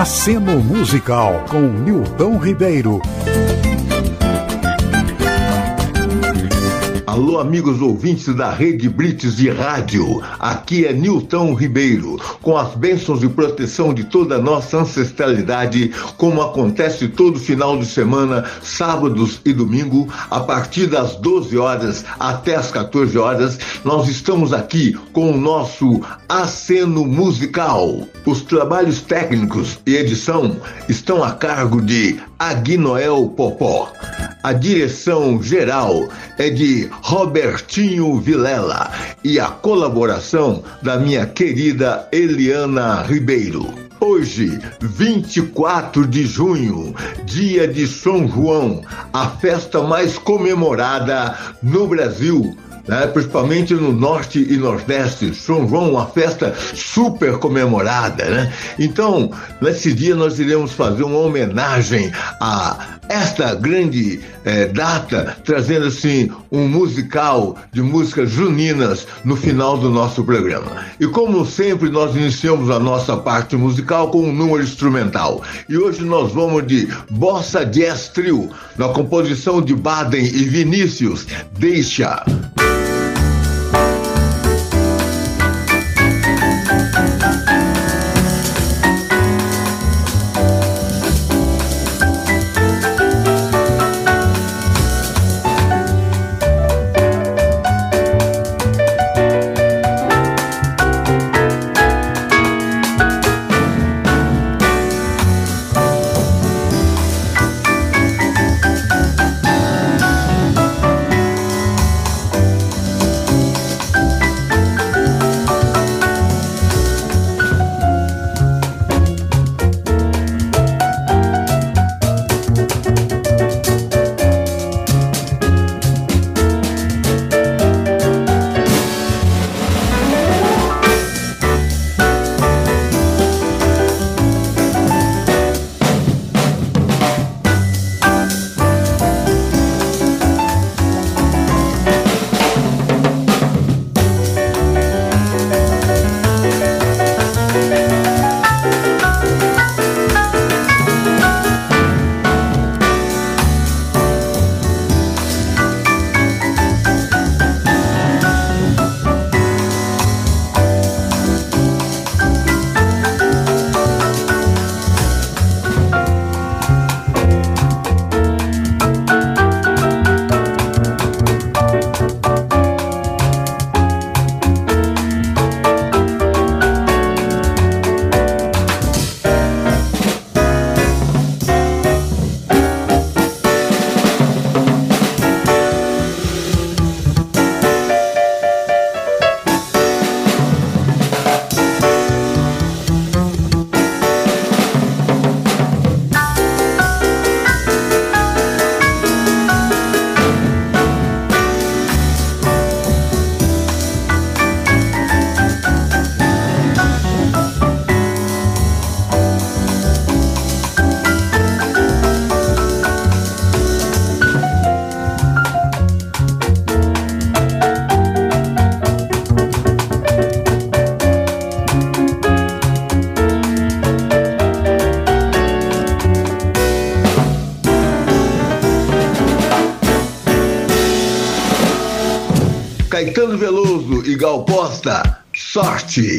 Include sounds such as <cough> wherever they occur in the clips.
Aceno Musical com Nilton Ribeiro. Alô, amigos ouvintes da Rede Blitz de Rádio. Aqui é Nilton Ribeiro, com as bênçãos e proteção de toda a nossa ancestralidade, como acontece todo final de semana, sábados e domingo, a partir das 12 horas até as 14 horas, nós estamos aqui com o nosso aceno musical. Os trabalhos técnicos e edição estão a cargo de Aguinoel Popó. A direção geral é de Robertinho Vilela e a colaboração da minha querida Eliana Ribeiro. Hoje, 24 de junho, dia de São João, a festa mais comemorada no Brasil né? principalmente no norte e nordeste. São João, uma festa super comemorada. Né? Então, nesse dia nós iremos fazer uma homenagem a esta grande eh, data, trazendo assim um musical de músicas juninas no final do nosso programa. E como sempre, nós iniciamos a nossa parte musical com um número instrumental. E hoje nós vamos de Bossa Jazz Trio, na composição de Baden e Vinícius. Deixa. Costa, sorte!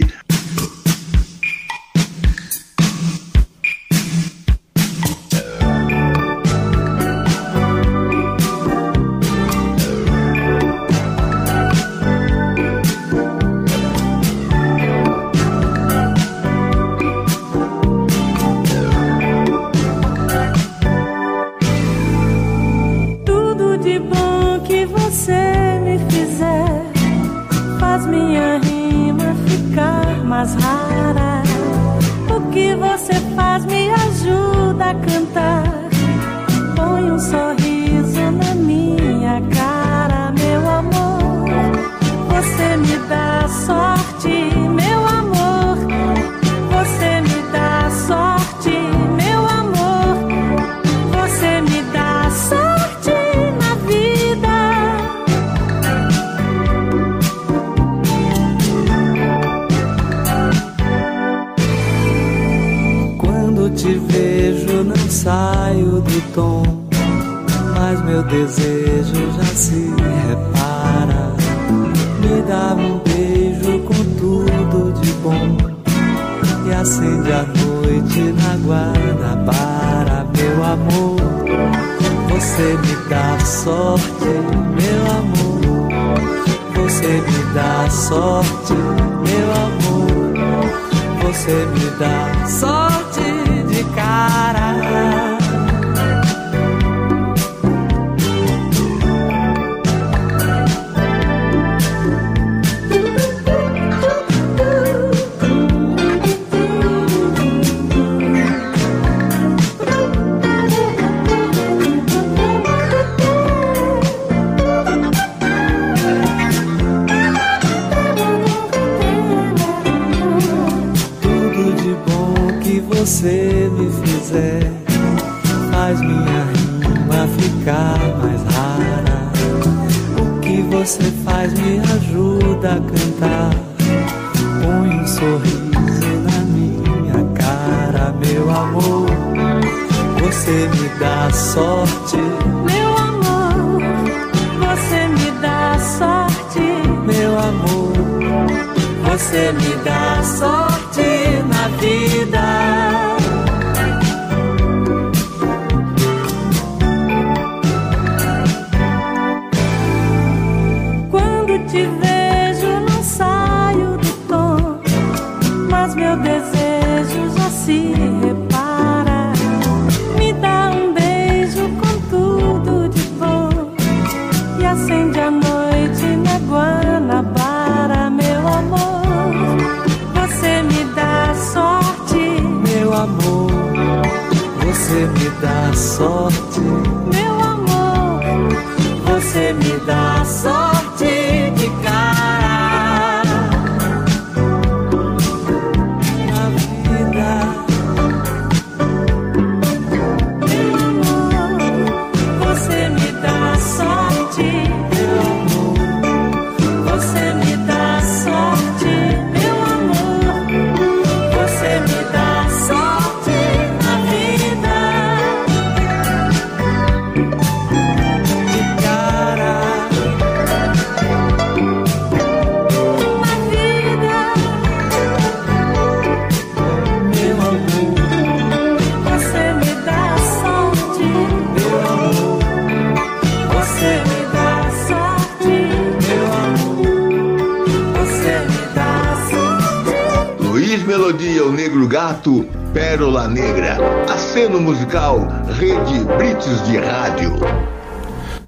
Gato, Pérola Negra. Aceno musical, Rede Brites de Rádio.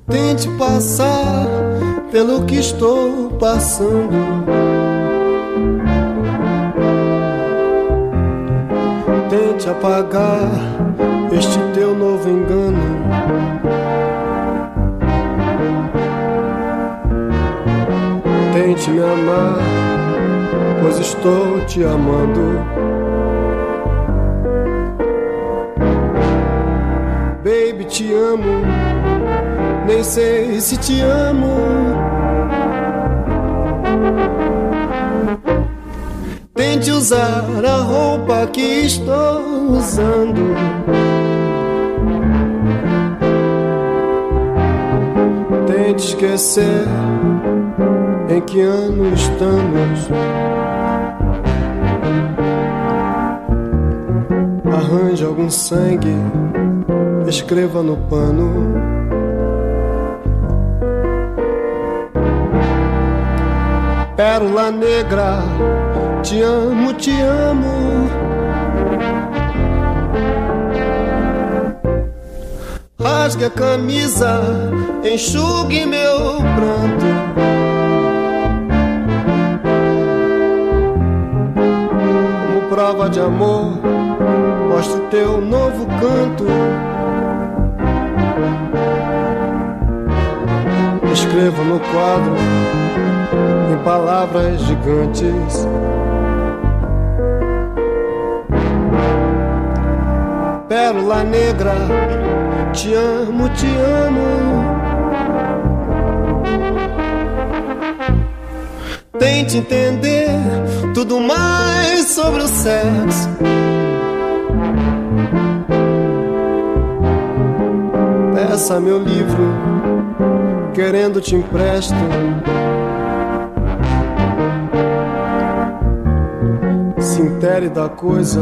Tente passar pelo que estou passando. Tente apagar este teu novo engano. Tente me amar, pois estou te amando. Te amo nem sei se te amo. Tente usar a roupa que estou usando. Tente esquecer em que ano estamos. Arranje algum sangue, escreva no pano. Pérola negra, te amo, te amo. Rasgue a camisa, enxugue meu pranto. Como prova de amor, mostre teu novo canto. Escreva no quadro em palavras gigantes. Pérola negra, te amo, te amo. Tente entender tudo mais sobre o sexo. Peça meu livro, querendo te empresto. Se intere da coisa,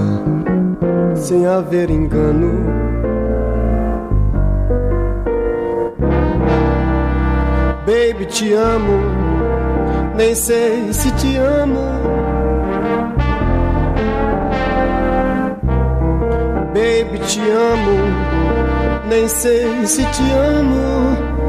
sem haver engano. Baby, te amo, nem sei se te amo. Baby, te amo, nem sei se te amo.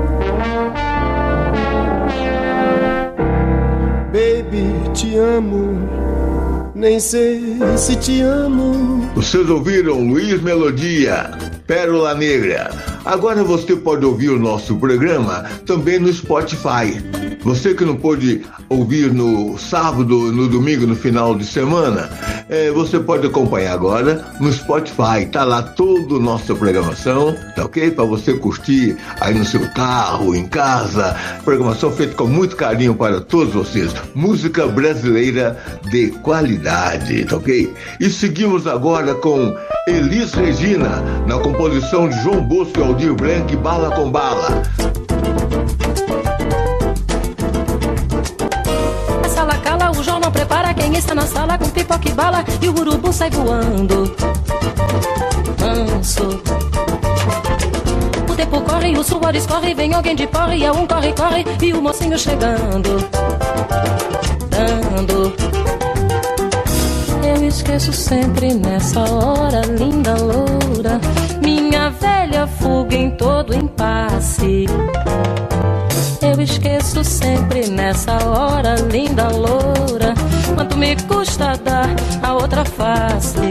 Te amo, nem sei se te amo. Vocês ouviram Luiz Melodia, Pérola Negra. Agora você pode ouvir o nosso programa também no Spotify. Você que não pôde ouvir no sábado, no domingo, no final de semana, é, você pode acompanhar agora no Spotify. Tá lá toda a nossa programação, tá ok? Para você curtir aí no seu carro, em casa. Programação feita com muito carinho para todos vocês. Música brasileira de qualidade, tá ok? E seguimos agora com Elis Regina, na composição de João Bosco Aldir Blanc, Bala com Bala. A sala cala, o jornal prepara quem está na sala com pipoca e bala e o urubu sai voando. Manso. O tempo corre, o suor escorre, vem alguém de porre, é um corre, corre e o mocinho chegando. Dando. Eu esqueço sempre nessa hora, linda loura, velha fuga em todo impasse. Eu esqueço sempre nessa hora, linda loura. Quanto me custa dar a outra face?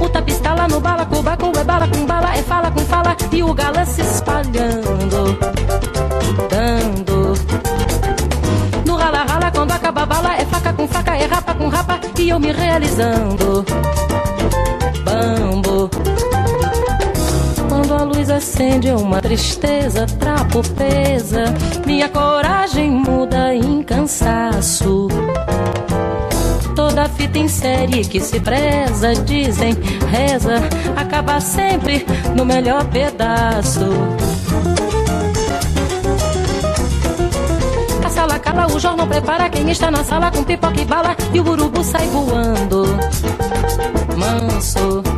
O tapistala no bala, cuba com é bala com bala, é fala com fala e o galã se espalhando, dando. No rala rala quando acaba a bala, é faca com faca, é rapa com rapa e eu me realizando. Acende uma tristeza, trapo pesa, minha coragem muda em cansaço. Toda fita em série que se preza, dizem, reza, acaba sempre no melhor pedaço. A sala cala, o jornal prepara quem está na sala com pipoca e bala e o urubu sai voando. Manso.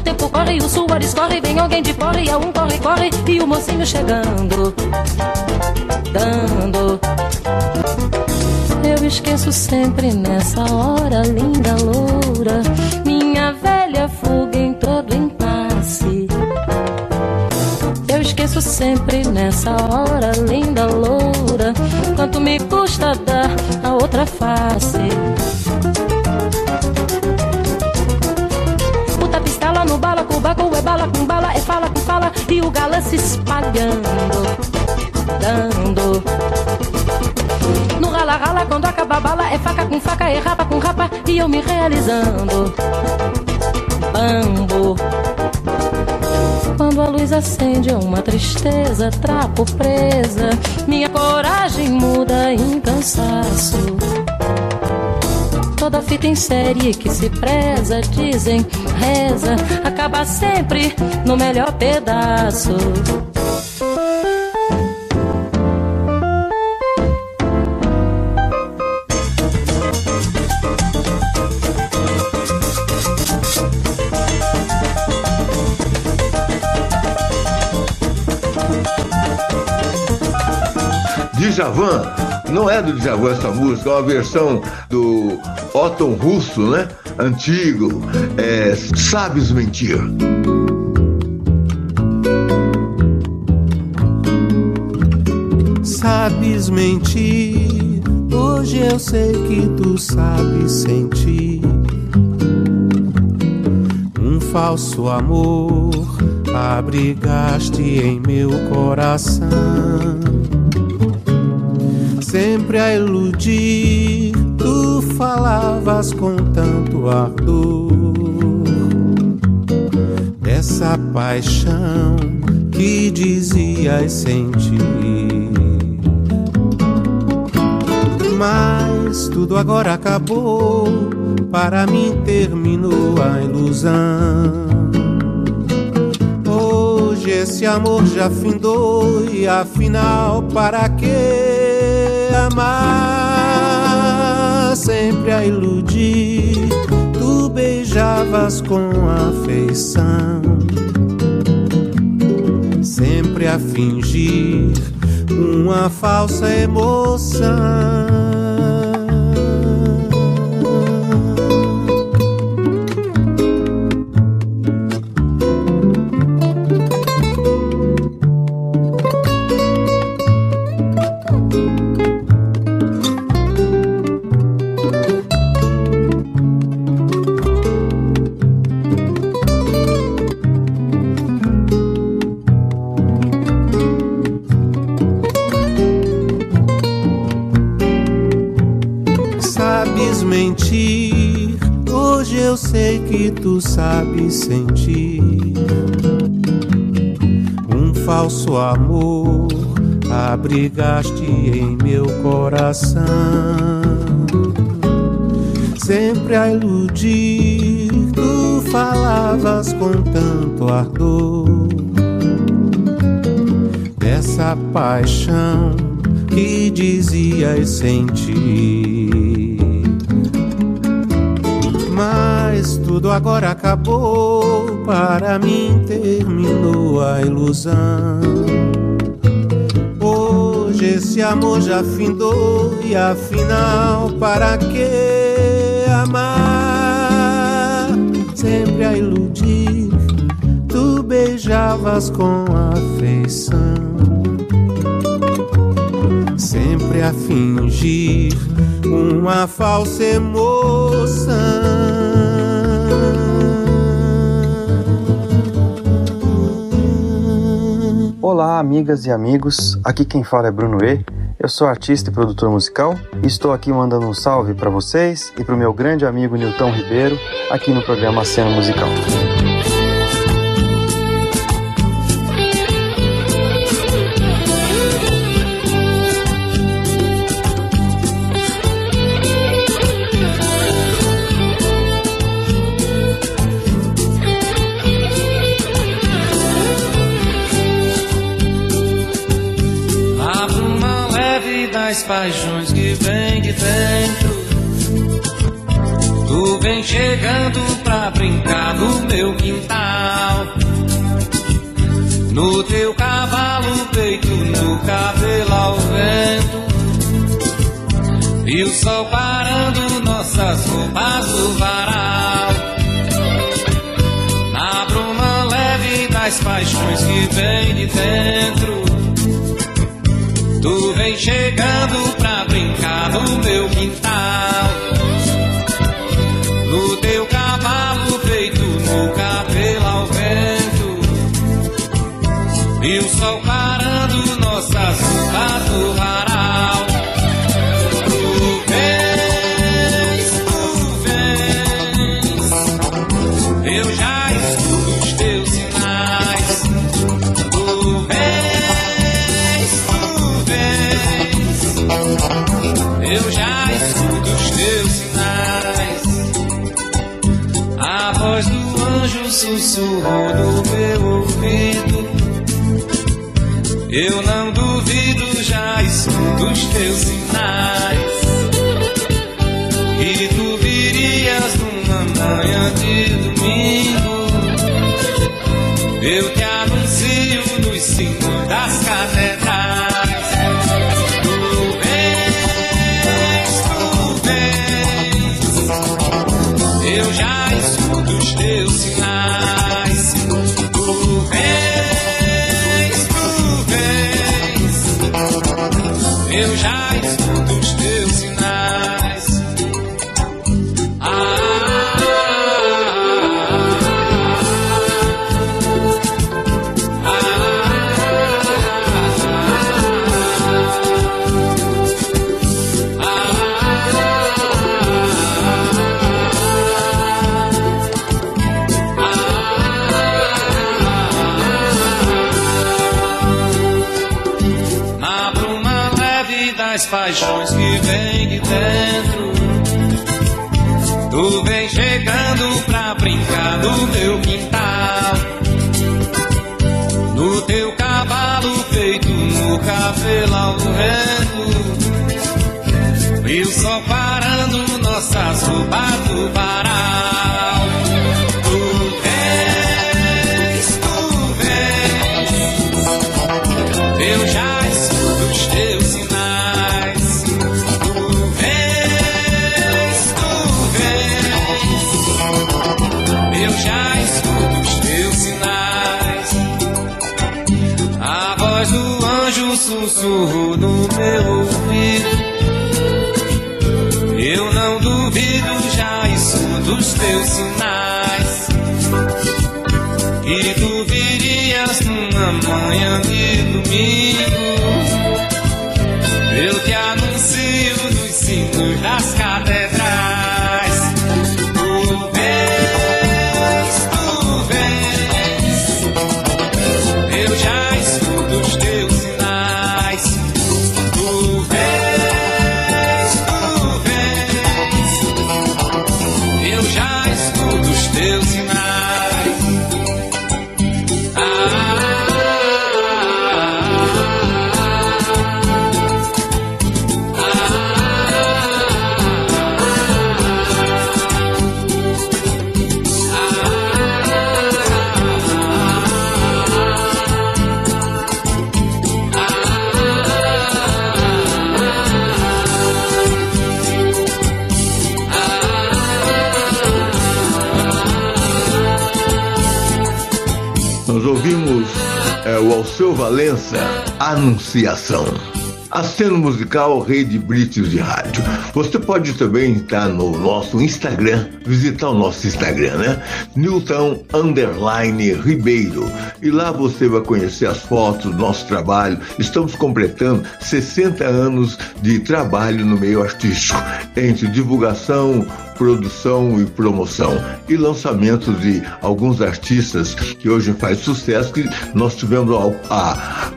O tempo corre, o suor escorre, vem alguém de porre, é um corre, corre e o mocinho chegando. Dando. Eu esqueço sempre nessa hora, linda loura, minha velha fuga em todo impasse. Eu esqueço sempre nessa hora, linda loura, quanto me custa dar a outra face. Cubaco é bala com bala, é fala com fala e o galã se espalhando, dando. No rala rala quando acaba a bala, é faca com faca, é rapa com rapa e eu me realizando. Bambo. Quando a luz acende é uma tristeza, trapo presa, minha coragem muda em cansaço. Toda fita em série que se preza, dizem, reza, acaba sempre no melhor pedaço. Djavan, não é do Djavan essa música, é uma versão do Otton Russo, né? Antigo. É, Sabes Mentir. Sabes mentir, hoje eu sei que tu sabes sentir. Um falso amor abrigaste em meu coração. Sempre a iludir, tu falavas com tanto ardor dessa paixão que dizias sentir. Mas tudo agora acabou, para mim terminou a ilusão. Hoje esse amor já findou e afinal para que amar? Sempre a iludir, tu beijavas com afeição. Sempre a fingir uma falsa emoção. Sabe sentir um falso amor. Abrigaste em meu coração. Sempre a iludir tu falavas com tanto ardor. Dessa paixão que dizias sentir tudo agora acabou. Para mim terminou a ilusão. Hoje esse amor já findou e afinal para que amar? Sempre a iludir, tu beijavas com afeição. Sempre a fingir uma falsa emoção. Olá, amigas e amigos. Aqui quem fala é Bruno E. Eu sou artista e produtor musical e estou aqui mandando um salve para vocês e para o meu grande amigo Nilton Ribeiro aqui no programa Cena Musical. Das paixões que vem de dentro. Tu vem chegando pra brincar no meu quintal. No teu cavalo feito no cabelo ao vento. E o sol parando nossas roupas no anjo sussurrou no meu ouvido. Eu não duvido, já escuto os teus sinais. E tu virias numa manhã de domingo. Eu te anuncio nos sinos das catedrais. Paixões que vem de dentro. Tu vem chegando pra brincar no meu quintal. No teu cavalo feito no cabelo ao vento. E o sol parando nossas roupas do varal. Meu ouvido. Eu não duvido, já escuto os teus sinais. E tu virias numa manhã de domingo. Nós ouvimos é, o Alceu Valença, Anunciação. Aceno musical Rede Brites de Rádio. Você pode também estar no nosso Instagram, visitar o nosso Instagram, né? Newton Underline Ribeiro. E lá você vai conhecer as fotos do nosso trabalho. Estamos completando 60 anos de trabalho no meio artístico, entre divulgação, produção e promoção e lançamentos de alguns artistas que hoje faz sucesso que nós tivemos a,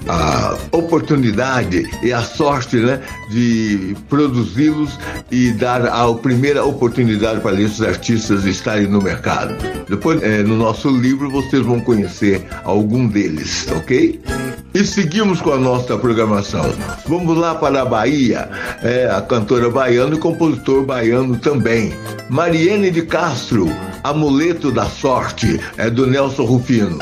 a, a oportunidade e a sorte né, de produzi-los e dar a primeira oportunidade para esses artistas estarem no mercado. Depois, eh, no nosso livro, vocês vão conhecer algum deles, ok? E seguimos com a nossa programação. Vamos lá para a Bahia, é, a cantora baiana e compositor baiano também. Mariene de Castro, Amuleto da Sorte, é do Nelson Rufino.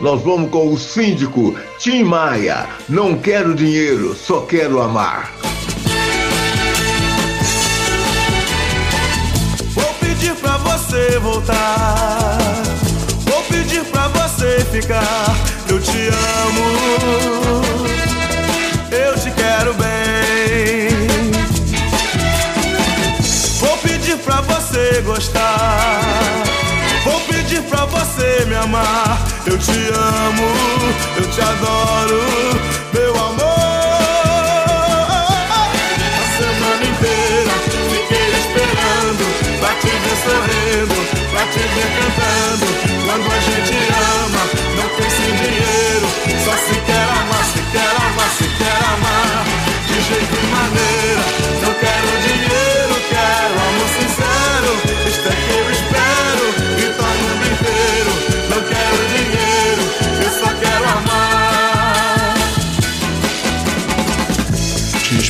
Nós vamos com o síndico Tim Maia. Não quero dinheiro, só quero amar. Vou pedir pra você voltar. Vou pedir pra você ficar. Eu te amo. Eu te quero bem. Vou pedir pra você gostar. Você me amar. Eu te amo. Eu te adoro. Meu amor. A semana inteira fiquei esperando pra te ver sorrindo, pra te ver cantando. Quando a gente ama, não pensa em dinheiro, só se quer amar, se quer amar, se quer amar.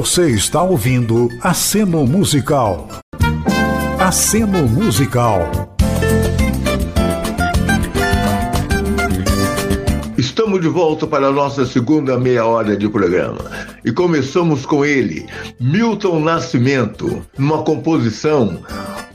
Você está ouvindo Aceno Musical. Aceno Musical. Estamos de volta para a nossa segunda meia hora de programa. E começamos com ele, Milton Nascimento, numa composição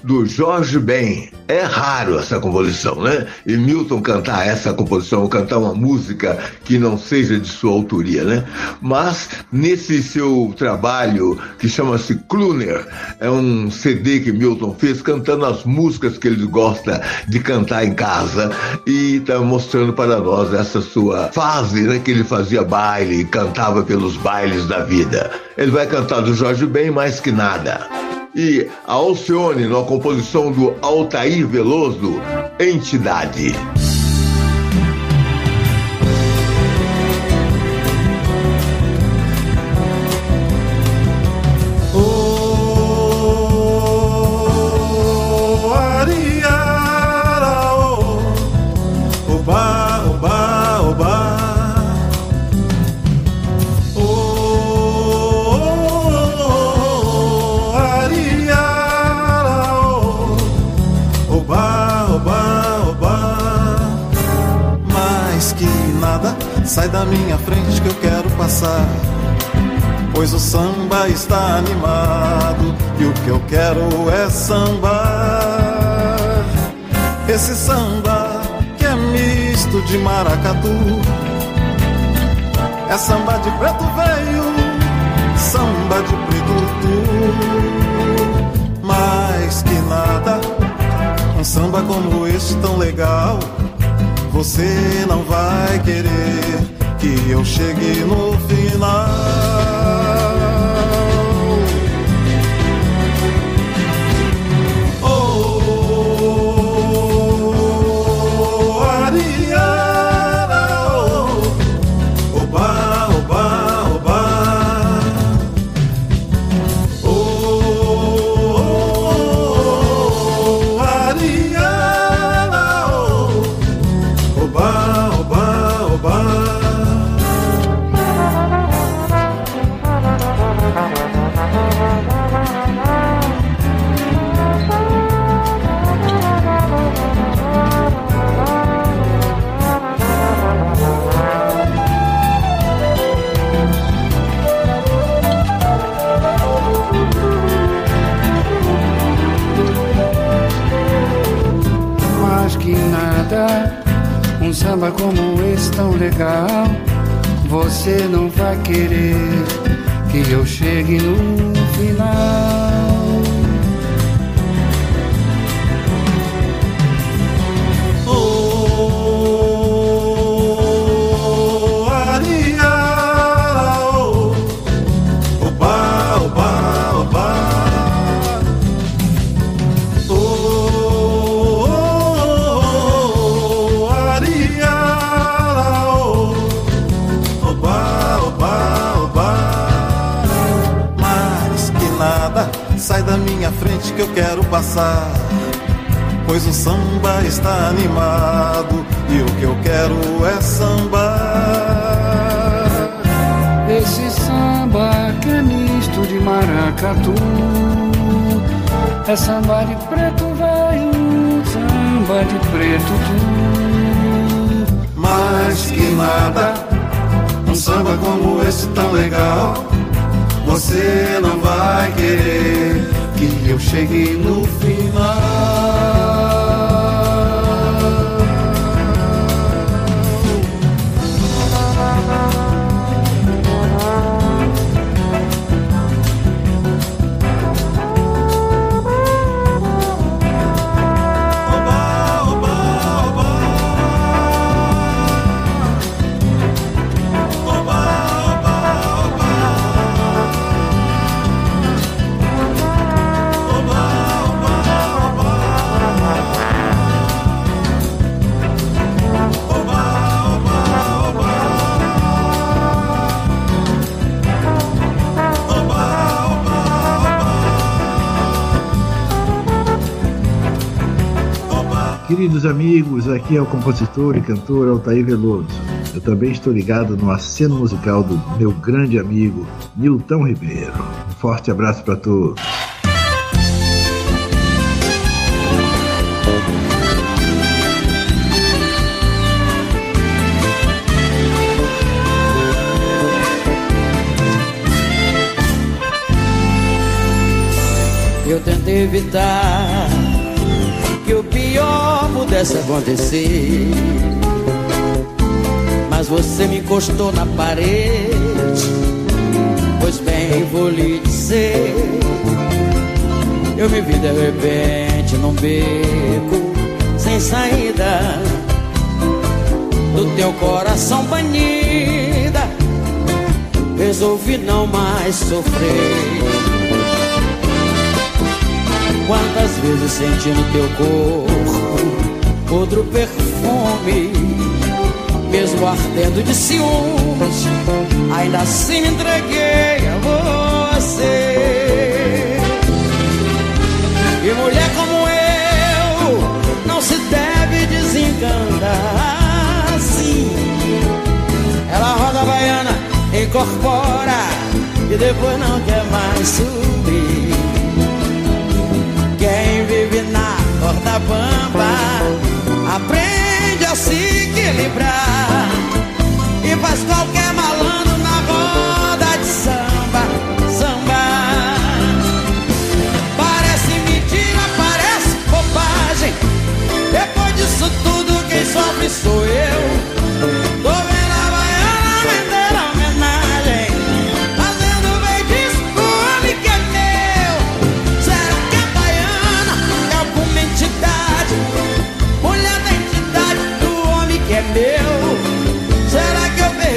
do Jorge Ben. É raro essa composição, né? E Milton cantar essa composição, cantar uma música que não seja de sua autoria, né? Mas nesse seu trabalho que chama-se Cluner, é um CD que Milton fez cantando as músicas que ele gosta de cantar em casa e está mostrando para nós essa sua fase, né? Que ele fazia baile cantava pelos bailes da vida. Ele vai cantar do Jorge Ben mais que nada e a Alcione na composição do Altair Veloso, Entidade. Sai da minha frente que eu quero passar. Pois o samba está animado e o que eu quero é sambar. Esse samba que é misto de maracatu. É samba de preto velho, samba de preto tu. Mais que nada, um samba como este tão legal. Você não vai querer que eu chegue no final. Tão legal, você não vai querer que eu chegue no final. Frente que eu quero passar. Pois o samba está animado e o que eu quero é sambar. Esse samba que é misto de maracatu É samba de preto velho, samba de preto tu Mais que nada, um samba como esse tão legal. Você não vai querer que eu chegue no final. Queridos amigos, aqui é o compositor e cantor Altair Veloso. Eu também estou ligado no aceno musical do meu grande amigo Nilton Ribeiro. Um forte abraço para todos. Eu tentei evitar pudesse acontecer. Mas você me encostou na parede. Pois bem, vou lhe dizer. Eu me vi de repente num beco sem saída do teu coração banida. Resolvi não mais sofrer. Quantas vezes senti no teu corpo outro perfume, mesmo ardendo de ciúmes, ainda assim me entreguei a você. E mulher como eu não se deve desencantar assim. Ela roda a baiana, incorpora e depois não quer mais subir. Quem vive na corda bamba aprende a se equilibrar e faz qualquer malandro na roda de samba, samba. Parece mentira, parece bobagem. Depois disso tudo, quem sofre sou eu.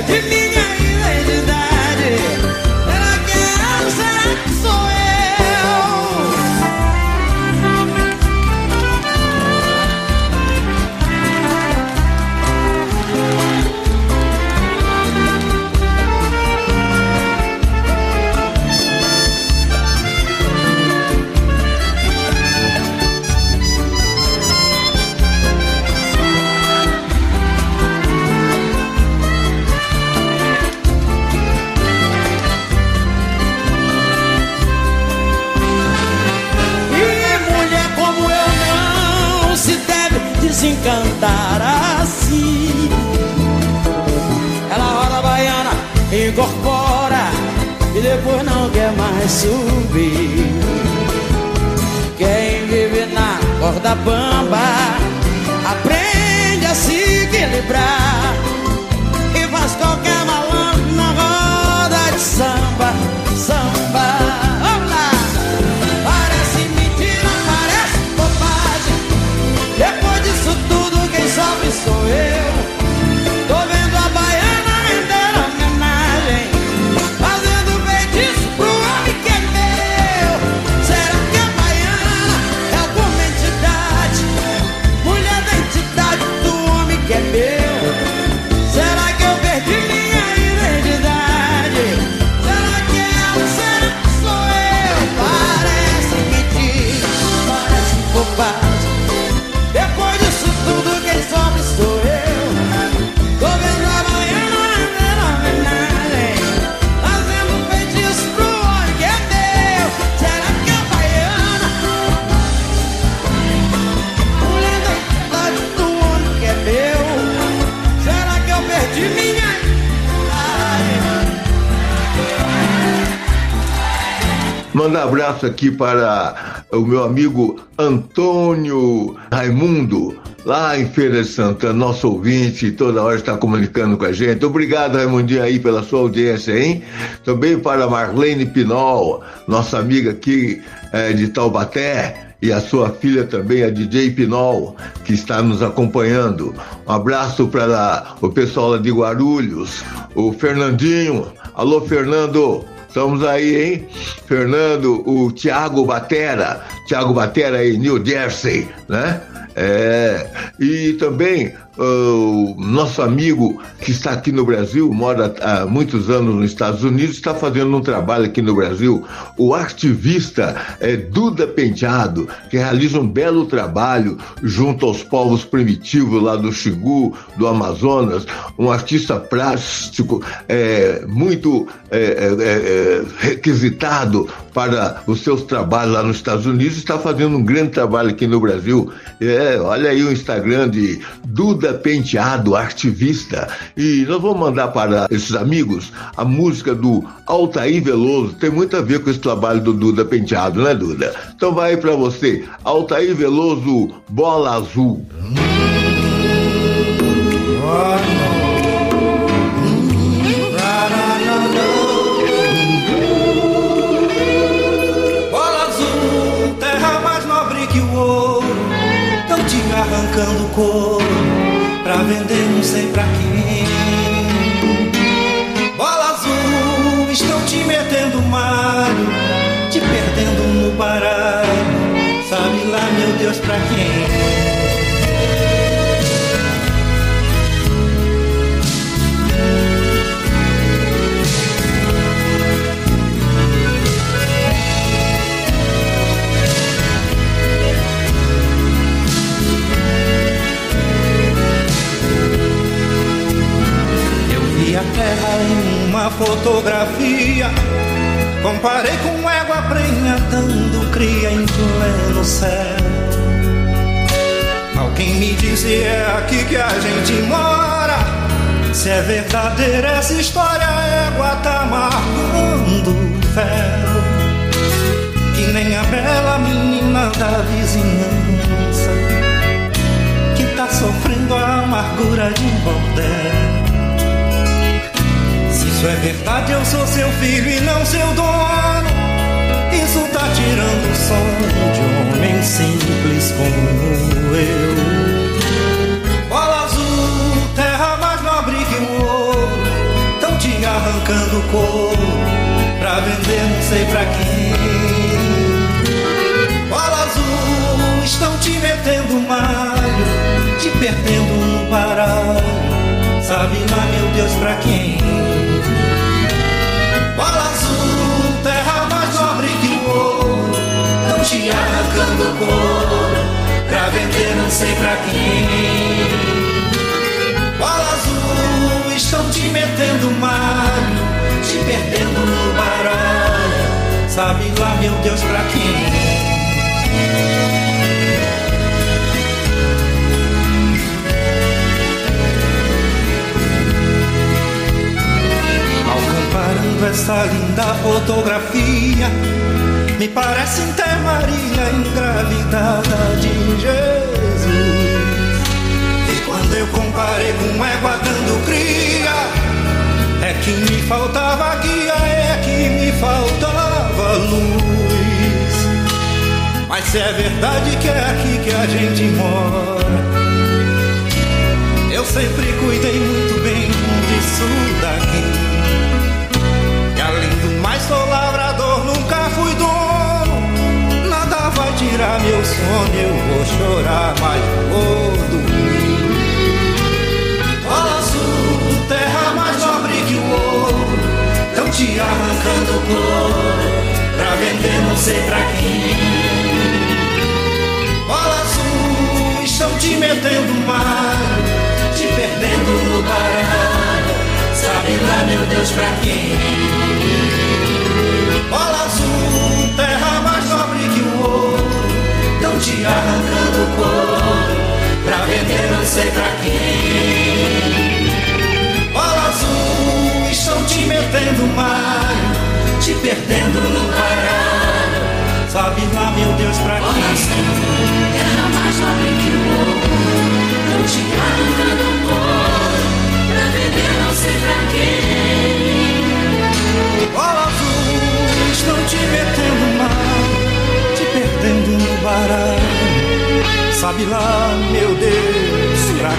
Que eu abraço aqui para o meu amigo Antônio Raimundo, lá em Feira de Santana, nosso ouvinte, toda hora está comunicando com a gente. Obrigado, Raimundinho, aí pela sua audiência, hein? Também para Marlene Pinol, nossa amiga aqui eh, de Taubaté. E a sua filha também, a DJ Pinol, que está nos acompanhando. Um abraço para o pessoal lá de Guarulhos, o Fernandinho. Alô, Fernando, Estamos aí, hein? Fernando, o Tiago Batera, Tiago Batera aí, New Jersey, né? É, e também o nosso amigo que está aqui no Brasil, mora há muitos anos nos Estados Unidos, está fazendo um trabalho aqui no Brasil, o ativista é, Duda Penteado, que realiza um belo trabalho junto aos povos primitivos lá do Xingu, do Amazonas, um artista plástico é, muito é, é, é, requisitado para os seus trabalhos lá nos Estados Unidos, está fazendo um grande trabalho aqui no Brasil. É, olha aí o Instagram de Duda Penteado, artivista. E nós vamos mandar para esses amigos a música do Altair Veloso. Tem muito a ver com esse trabalho do Duda Penteado, né, Duda? Então vai para você, Altair Veloso, Bola Azul. Bola pra vender não sei pra quem. Bola azul, estão te metendo malho, te perdendo no baralho. Sabe lá, meu Deus, pra quem? Fotografia. Comparei com égua prenha dando cria em pleno céu. Alguém me disse é aqui que a gente mora. Se é verdadeira essa história, a égua tá marcando fel. Que nem a bela menina da vizinhança que tá sofrendo a amargura de um bordel. Isso é verdade, eu sou seu filho e não seu dono. Isso tá tirando o sonho de um homem simples como eu. Bola azul, terra mais nobre que o ouro. Tão te arrancando couro pra vender não sei pra quem. Bola azul, estão te metendo malho, te perdendo no baralho. Sabe lá, meu Deus, pra quem? Arrancando couro pra vender não sei pra quem. Bola azul, estão te metendo malho, te perdendo no baralho. Sabe lá, meu Deus, pra quem? Ao comparando essa linda fotografia, me parece ter Maria engravidada de Jesus. E quando eu comparei com égua dando cria, é que me faltava guia, é que me faltava luz. Mas se é verdade que é aqui que a gente mora. Eu sempre cuidei muito bem disso daqui. Tirar meu sono, eu vou chorar, mas vou dormir. Bola azul, terra mais nobre que o ouro. Tão te arrancando couro pra vender não sei pra quem. Bola azul, estão te metendo mal te perdendo no baralho. Sabe lá, meu Deus, pra quem? Te arrancando o couro pra vender não sei pra quem. Bola azul, estão te metendo malho, te perdendo no baralho. Sabe lá, meu Deus, pra quem? Bola azul, terra mais nobre que o ouro. Tão te arrancando o couro pra vender não sei pra quem. Bola azul, estão te metendo mal, baralho. Sabe lá, meu Deus, pra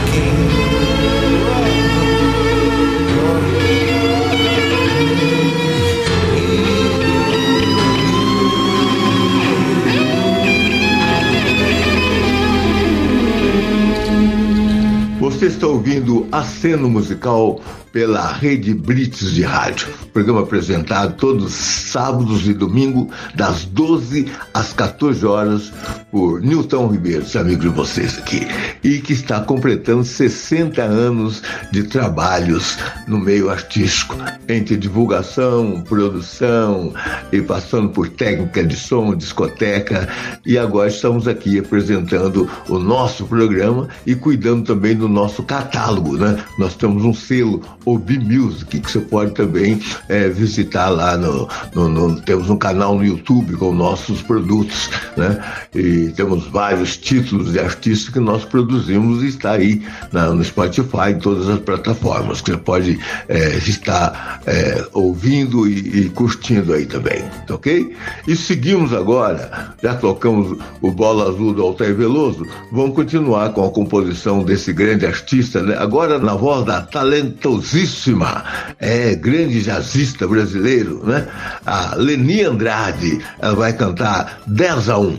Você está ouvindo Aceno Musical pela Rede Blitz de Rádio. Programa apresentado todos sábados e domingo, das 12 às 14 horas, por Nilton Ribeiro, amigo de vocês aqui. E que está completando 60 anos de trabalhos no meio artístico, entre divulgação, produção e passando por técnica de som, discoteca. E agora estamos aqui apresentando o nosso programa e cuidando também do nosso catálogo, né? Nós temos um selo Obi Music que você pode também é, visitar lá no, no, no, temos um canal no YouTube com nossos produtos, né? E temos vários títulos de artistas que nós produzimos e está aí na, no Spotify, em todas as plataformas que você pode é, estar é, ouvindo e, e curtindo aí também, ok? E seguimos agora, já tocamos o Bola Azul do Altair Veloso, vamos continuar com a composição desse grande artista, né? agora na voz da talentosíssima, é, grande jazzista brasileiro, né? a Leni Andrade, vai cantar 10 a 1.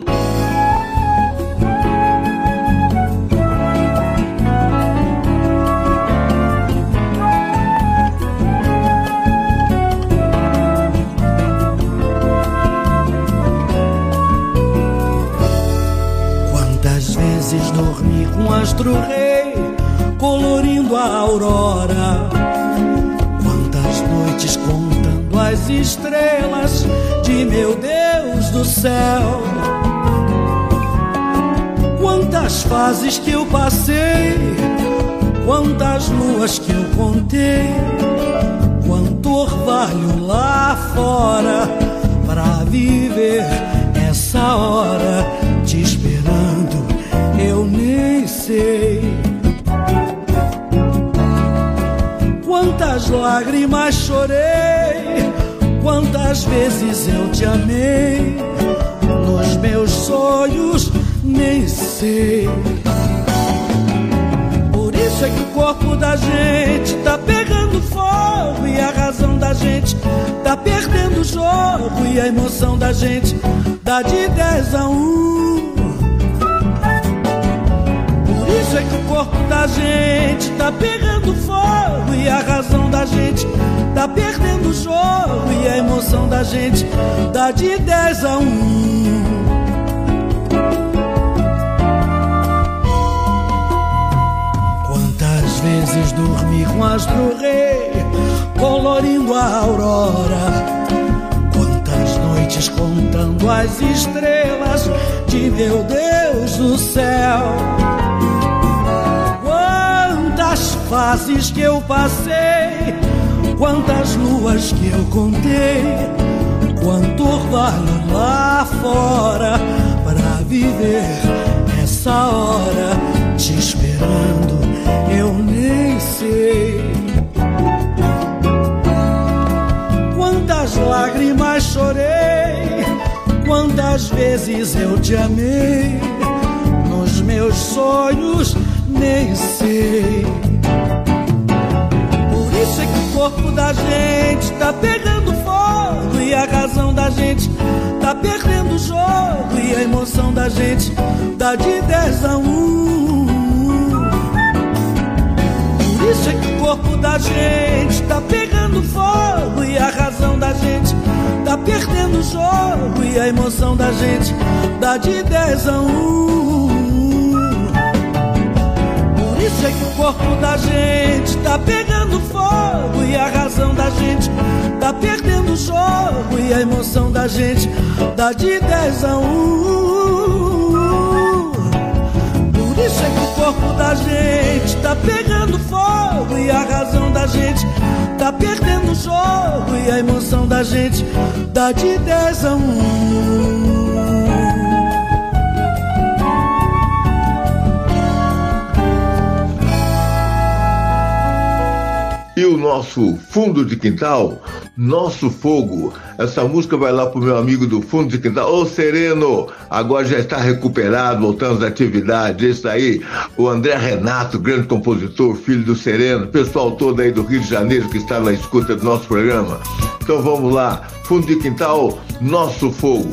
Quantas vezes dormi com astro rei, colorindo a aurora. Noites contando as estrelas de meu Deus do céu. Quantas fases que eu passei, quantas luas que eu contei, quanto orvalho lá fora pra viver essa hora te esperando, eu nem sei. Lágrimas chorei, quantas vezes eu te amei, nos meus sonhos nem sei. Por isso é que o corpo da gente tá pegando fogo e a razão da gente tá perdendo o jogo e a emoção da gente dá de 10 a 1. Por é que o corpo da gente tá pegando fogo e a razão da gente tá perdendo o jogo e a emoção da gente dá de 10 a 1. Quantas vezes dormi com astro rei, colorindo a aurora. Quantas noites contando as estrelas de meu Deus do céu. Fases que eu passei, quantas luas que eu contei, quanto orvalho lá fora pra viver essa hora te esperando, eu nem sei. Quantas lágrimas chorei, quantas vezes eu te amei, nos meus sonhos nem sei. Corpo da gente tá pegando fogo e a razão da gente tá perdendo o jogo e a emoção da gente dá de 10 a 1. Por isso é que o corpo da gente tá pegando fogo e a razão da gente tá perdendo o jogo e a emoção da gente dá de 10 a 1. Por isso é que o corpo da gente tá pegando fogo e a razão da gente tá perdendo o jogo e a emoção da gente dá de 10 a 1. Por isso é que o corpo da gente tá pegando fogo e a razão da gente tá perdendo o jogo e a emoção da gente dá de 10 a 1. E nosso fundo de quintal, nosso fogo. Essa música vai lá pro meu amigo do fundo de quintal. Ô Sereno, agora já está recuperado, voltando às atividades. Isso aí, o André Renato, grande compositor, filho do Sereno, pessoal todo aí do Rio de Janeiro que está na escuta do nosso programa. Então vamos lá, fundo de quintal, nosso fogo.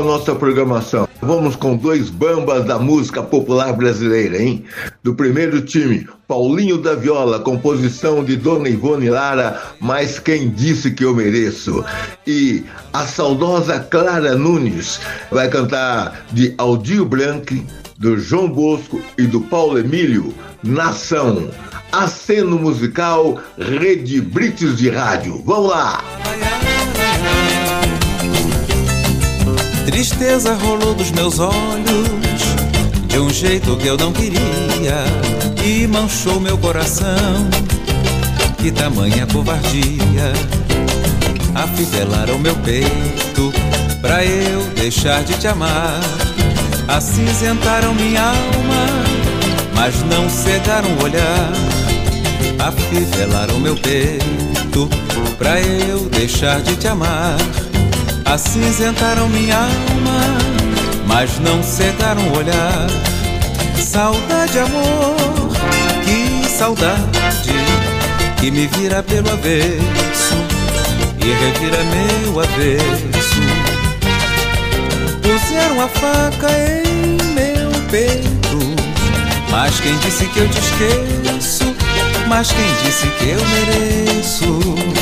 A nossa programação. Vamos com dois bambas da música popular brasileira, hein? Do primeiro time, Paulinho da Viola, composição de Dona Ivone Lara, Mas Quem Disse Que Eu Mereço. E a saudosa Clara Nunes vai cantar de Aldir Blanc, do João Bosco e do Paulo Emílio, Nação. Aceno musical, Rede Brites de Rádio. Vamos lá! Tristeza rolou dos meus olhos de um jeito que eu não queria e manchou meu coração. Que tamanha covardia afivelaram meu peito pra eu deixar de te amar. Acinzentaram minha alma, mas não cegaram o olhar. Afivelaram meu peito pra eu deixar de te amar. Acinzentaram minha alma, mas não cegaram o olhar. Saudade, amor, que saudade que me vira pelo avesso e revira meu avesso. Puseram a faca em meu peito, mas quem disse que eu te esqueço? Mas quem disse que eu mereço?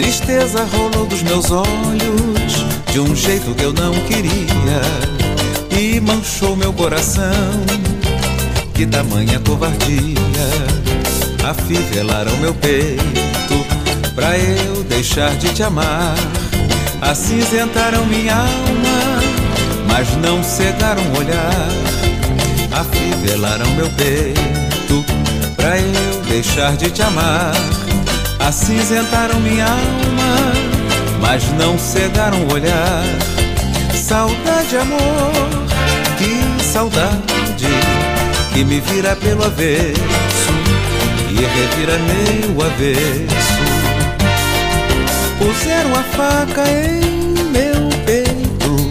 Tristeza rolou dos meus olhos de um jeito que eu não queria e manchou meu coração. Que tamanha covardia afivelaram meu peito pra eu deixar de te amar. Acinzentaram minha alma, mas não cegaram o olhar. Afivelaram meu peito pra eu deixar de te amar. Acinzentaram minha alma, mas não cegaram o olhar. Saudade, amor, que saudade que me vira pelo avesso e revira meu avesso. Puseram a faca em meu peito,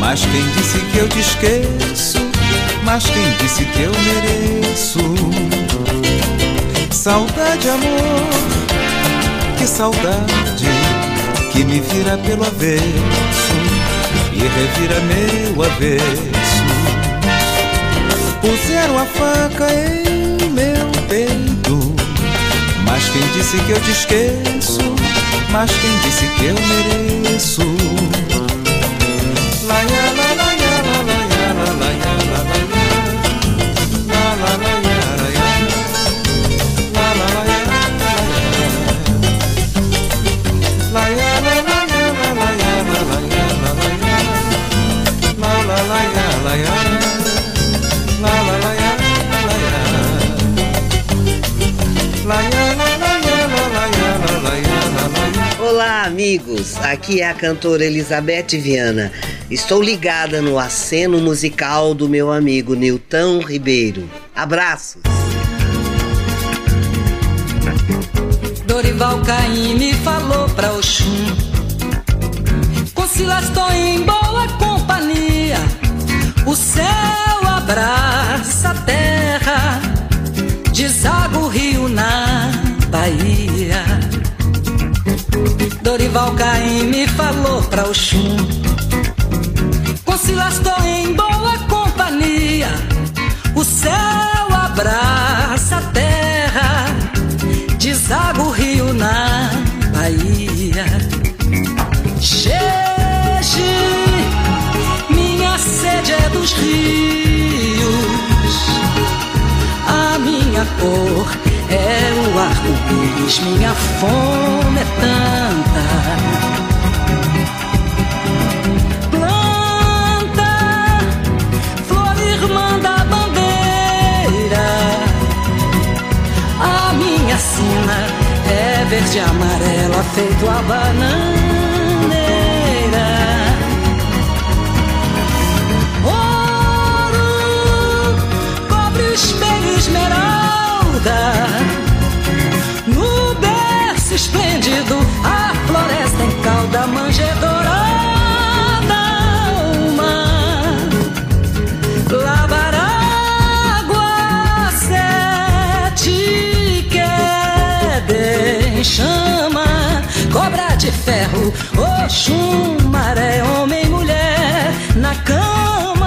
mas quem disse que eu te esqueço? Mas quem disse que eu mereço? Saudade, amor, saudade que me vira pelo avesso e revira meu avesso. Puseram a faca em meu peito, mas quem disse que eu te esqueço? Mas quem disse que eu mereço? Aqui é a cantora Elizabeth Viana. Estou ligada no aceno musical do meu amigo Nilton Ribeiro. Abraços. Dorival Caymmi falou pra Oxum Concila estou em boa companhia O céu abraça a terra Deságua o rio na Bahia Dorival Caymmi falou pra Oxum. Concila estou em boa companhia. O céu abraça a terra deságua o rio na Bahia. Cheche, minha sede é dos rios, a minha cor é o arco-íris, minha fome é tanta. Planta, flor irmã da bandeira. A minha sina é verde amarela, feito a bananeira. Ouro, esmeralda. No berço esplêndido, a floresta em calda manjedourada. Uma lavar água sete queda em chama cobra de ferro oxum maré na cama.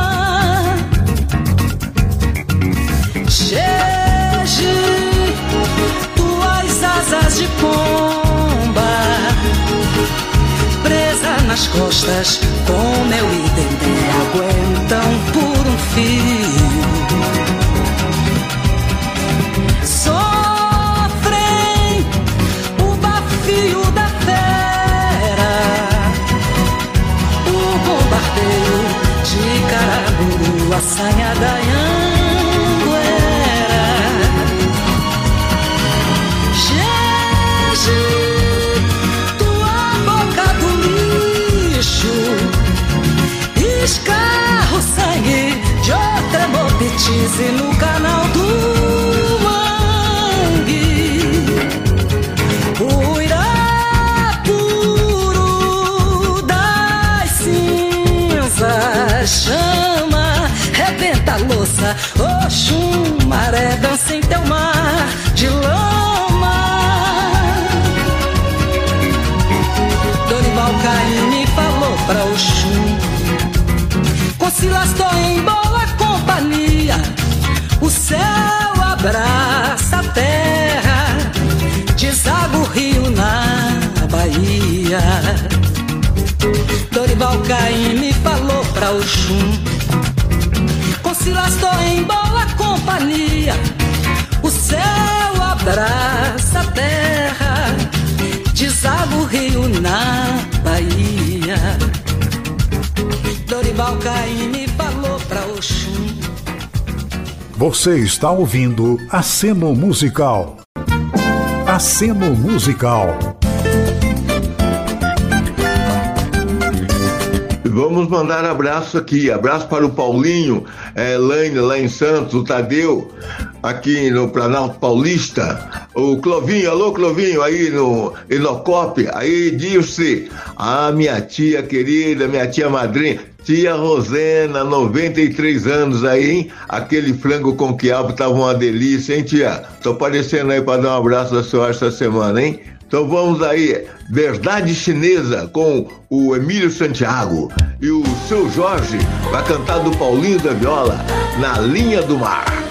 Nas costas, com meu idem aguentam por um fio. Sofrem o bafio da fera, o bombardeio de caraburu, a sanha da. Escarro o sangue de outra mopetize no canal do mangue. O Irapuru das cinzas chama, rebenta a louça, Oxum, maré, dança Tô em boa companhia. O céu abraça a terra Deságua o rio na Bahia. Dorival Caymmi falou pra Oxum. Concilas tô em boa companhia. O céu abraça a terra Deságua o rio na Bahia Dorival Caymmi falou pra Oxum Você está ouvindo Aceno Musical. Aceno Musical. Vamos mandar abraço aqui. Abraço para o Paulinho, a Elaine lá em Santos, o Tadeu, aqui no Planalto Paulista. O Clovinho, alô Clovinho, aí no Enocope, aí Dilce, a minha tia querida, minha tia madrinha, tia Rosena, 93 anos aí, hein? Aquele frango com quiabo tava uma delícia, hein tia? Tô aparecendo aí para dar um abraço da senhora essa semana, hein? Então vamos aí, Verdade Chinesa com o Emílio Santiago e o seu Jorge vai cantar do Paulinho da Viola na linha do mar.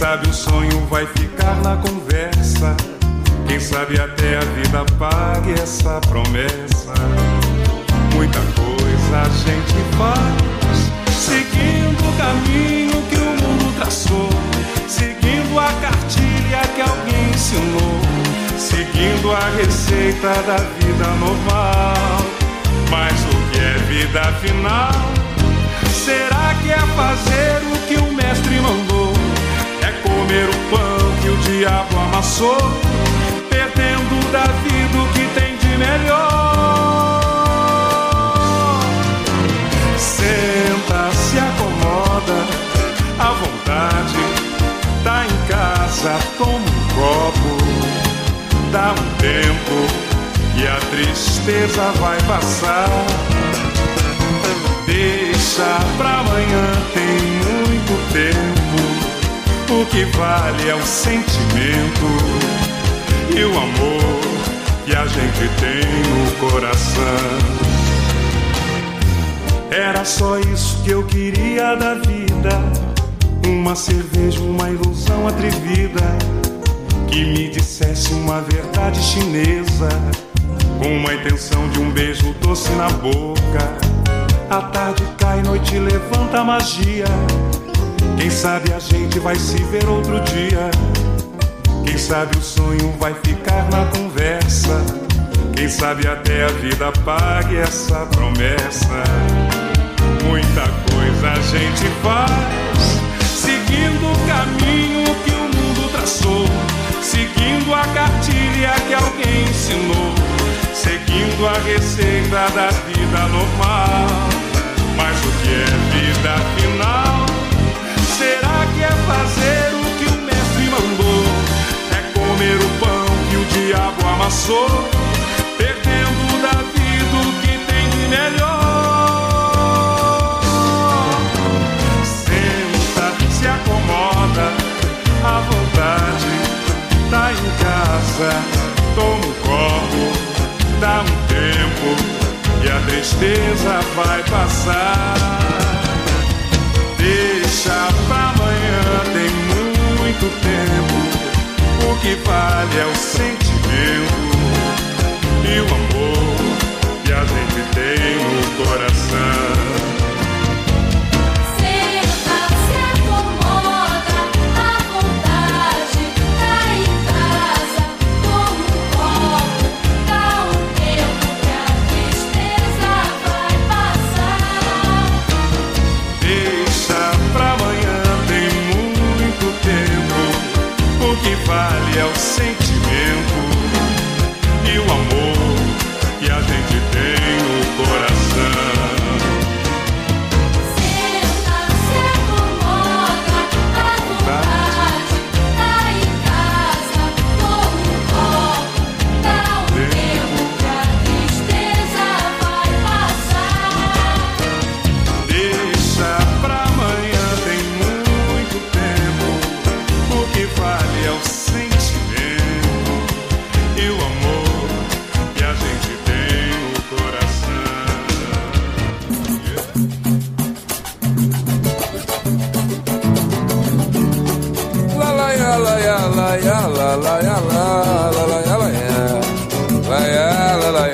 Sabe o sonho vai ficar na conversa. Quem sabe até a vida pague essa promessa. Muita coisa a gente faz, seguindo o caminho que o mundo traçou, seguindo a cartilha que alguém ensinou, seguindo a receita da vida normal. Mas o que é vida afinal? Será que é fazer o que o mestre mandou? Comer o pão que o diabo amassou, perdendo da vida o que tem de melhor. Senta, se acomoda, à vontade, tá em casa, toma um copo, dá um tempo e a tristeza vai passar. Deixa pra amanhã, tem muito tempo. O que vale é o sentimento e o amor que a gente tem no coração. Era só isso que eu queria da vida. Uma cerveja, uma ilusão atrevida. Que me dissesse uma verdade chinesa. Com uma intenção de um beijo doce na boca. A tarde cai, noite levanta a magia. Quem sabe a gente vai se ver outro dia. Quem sabe o sonho vai ficar na conversa. Quem sabe até a vida pague essa promessa. Muita coisa a gente faz, seguindo o caminho que o mundo traçou, seguindo a cartilha que alguém ensinou, seguindo a receita da vida normal. Mas o que é vida final? É fazer o que o mestre mandou? É comer o pão que o diabo amassou, perdendo da vida o que tem de melhor. Senta, se acomoda, à vontade, tá em casa, toma um copo, dá um tempo e a tristeza vai passar. Deixa pra muito tempo. O que vale é o sentimento e o amor que a gente tem no coração. La la ya la la la ya la ya la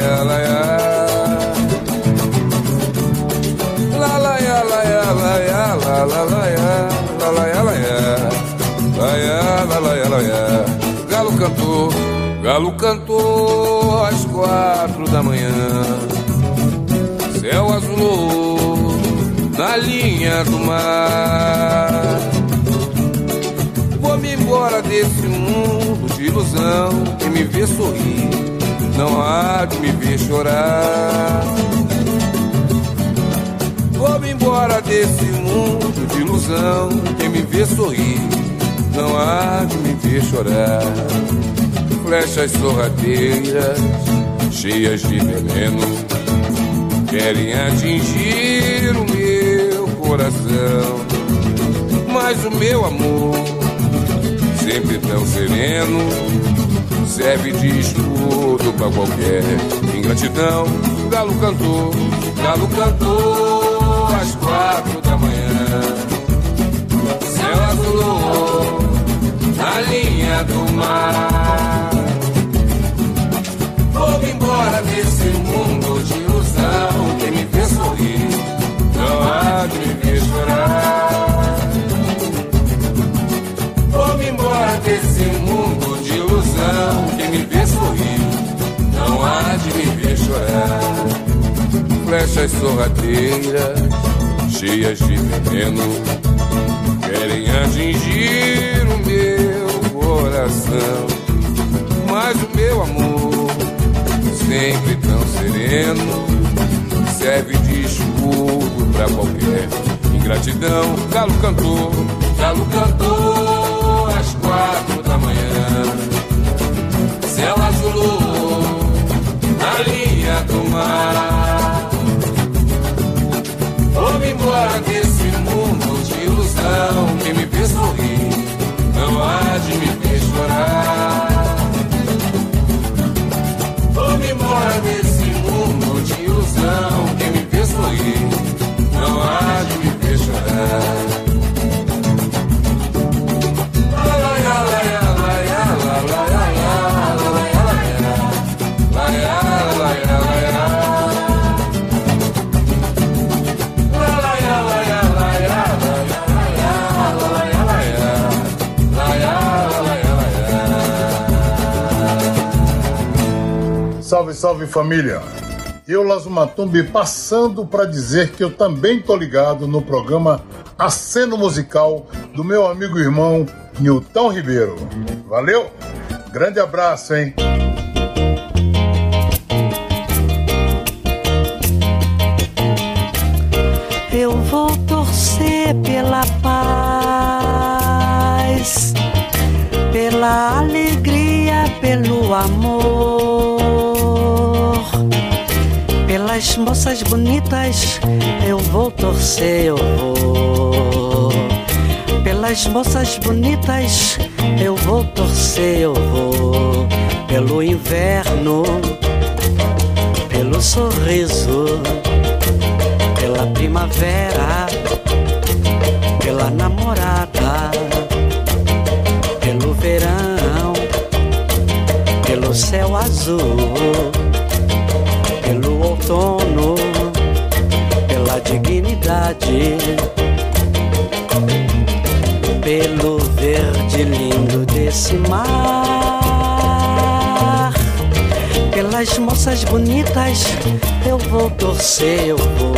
ya Galo cantou, galo cantou às quatro da manhã Céu azulou na linha do mar desse mundo de ilusão. Quem me vê sorrir, não há de me ver chorar. Vou-me embora desse mundo de ilusão. Quem me vê sorrir, não há de me ver chorar. Flechas sorrateiras, cheias de veneno, querem atingir o meu coração. Mas o meu amor sempre tão sereno, serve de escudo pra qualquer ingratidão. Galo cantou, galo cantou às quatro da manhã. Céu azulou na linha do mar. Flechas sorrateiras, cheias de veneno, querem atingir o meu coração. Mas o meu amor, sempre tão sereno, serve de escudo pra qualquer ingratidão. Galo cantou, galo cantou às quatro da manhã. Céu azulou na linha do mar. Embora desse mundo de ilusão. Quem me vê sorrir, não há de me ver chorar. Vou-me embora desse mundo de ilusão. Quem me vê sorrir, não há de me ver chorar. Salve, família! Eu, Lazumatumbi, passando para dizer que eu também tô ligado no programa Aceno Musical do meu amigo e irmão Nilton Ribeiro. Valeu? Grande abraço, hein? Eu vou torcer pela paz, pela alegria, pelo amor, pelas moças bonitas. Eu vou torcer, eu vou. Pelas moças bonitas, eu vou torcer, eu vou. Pelo inverno, pelo sorriso pela primavera, pela namorada, pelo verão, pelo céu azul, pela dignidade, pelo verde lindo desse mar. Pelas moças bonitas eu vou torcer, eu vou.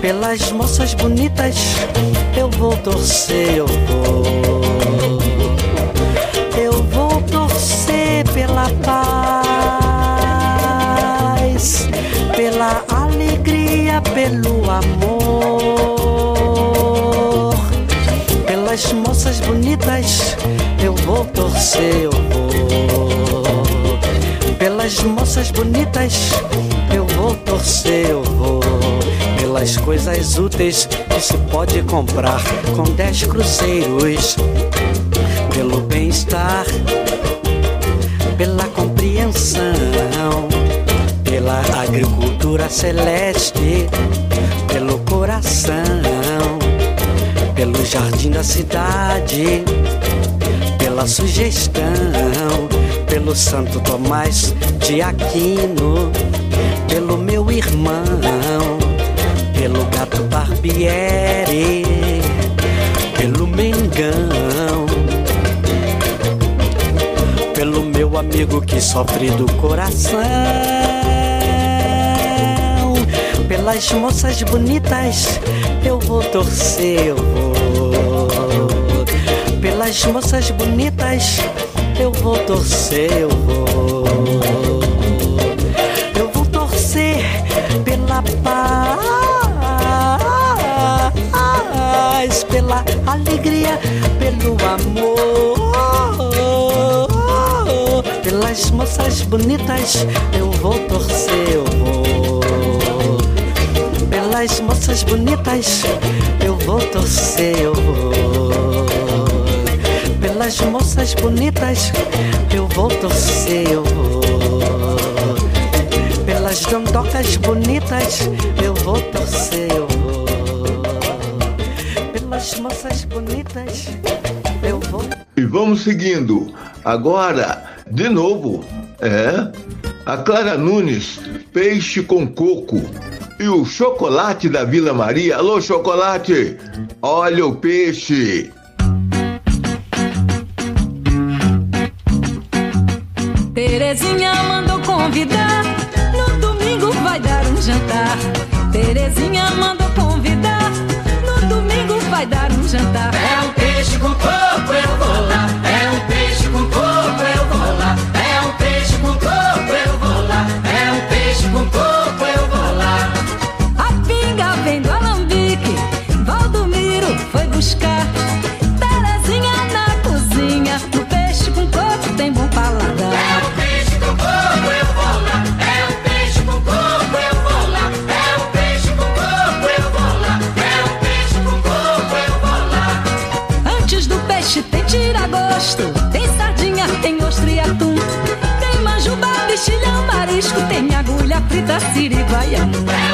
Pelas moças bonitas eu vou torcer, eu vou. Amor. Pelas moças bonitas eu vou torcer, eu vou. Pelas moças bonitas eu vou torcer, eu vou. Pelas coisas úteis que se pode comprar com dez cruzeiros. Pelo bem-estar, pela compreensão, pela agricultura celeste, pelo coração, pelo jardim da cidade, pela sugestão pelo Santo Tomás de Aquino, pelo meu irmão, pelo gato Barbieri, pelo Mengão, pelo meu amigo que sofre do coração, pelas moças bonitas eu vou torcer, eu vou. Pelas moças bonitas eu vou torcer, eu vou. Eu vou torcer pela paz, pela alegria, pelo amor. Pelas moças bonitas eu vou torcer, moças bonitas eu vou torcer, eu vou pelas moças bonitas eu vou torcer, eu vou. Pelas dandocas bonitas eu vou torcer, eu vou. Pelas moças bonitas eu vou. E vamos seguindo. Agora, de novo, é a Clara Nunes, peixe com coco. O chocolate da Vila Maria. Alô, chocolate! Olha o peixe! Terezinha mandou convidar. No domingo vai dar um jantar. Terezinha mandou convidar. No domingo vai dar um jantar. Siribaya.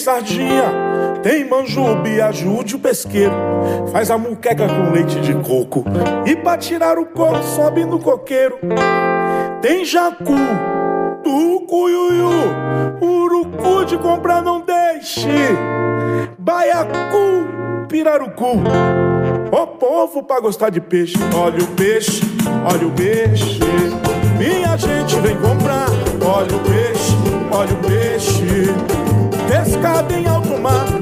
Sardinha, tem manjubi, ajude o pesqueiro. Faz a muqueca com leite de coco e pra tirar o coco sobe no coqueiro. Tem jacu, tucuiuiu, urucu de comprar não deixe. Baiacu, pirarucu. Ô povo pra gostar de peixe, olha o peixe, olha o peixe. Minha gente vem comprar, olha o peixe, olha o peixe. Pescado em alto mar,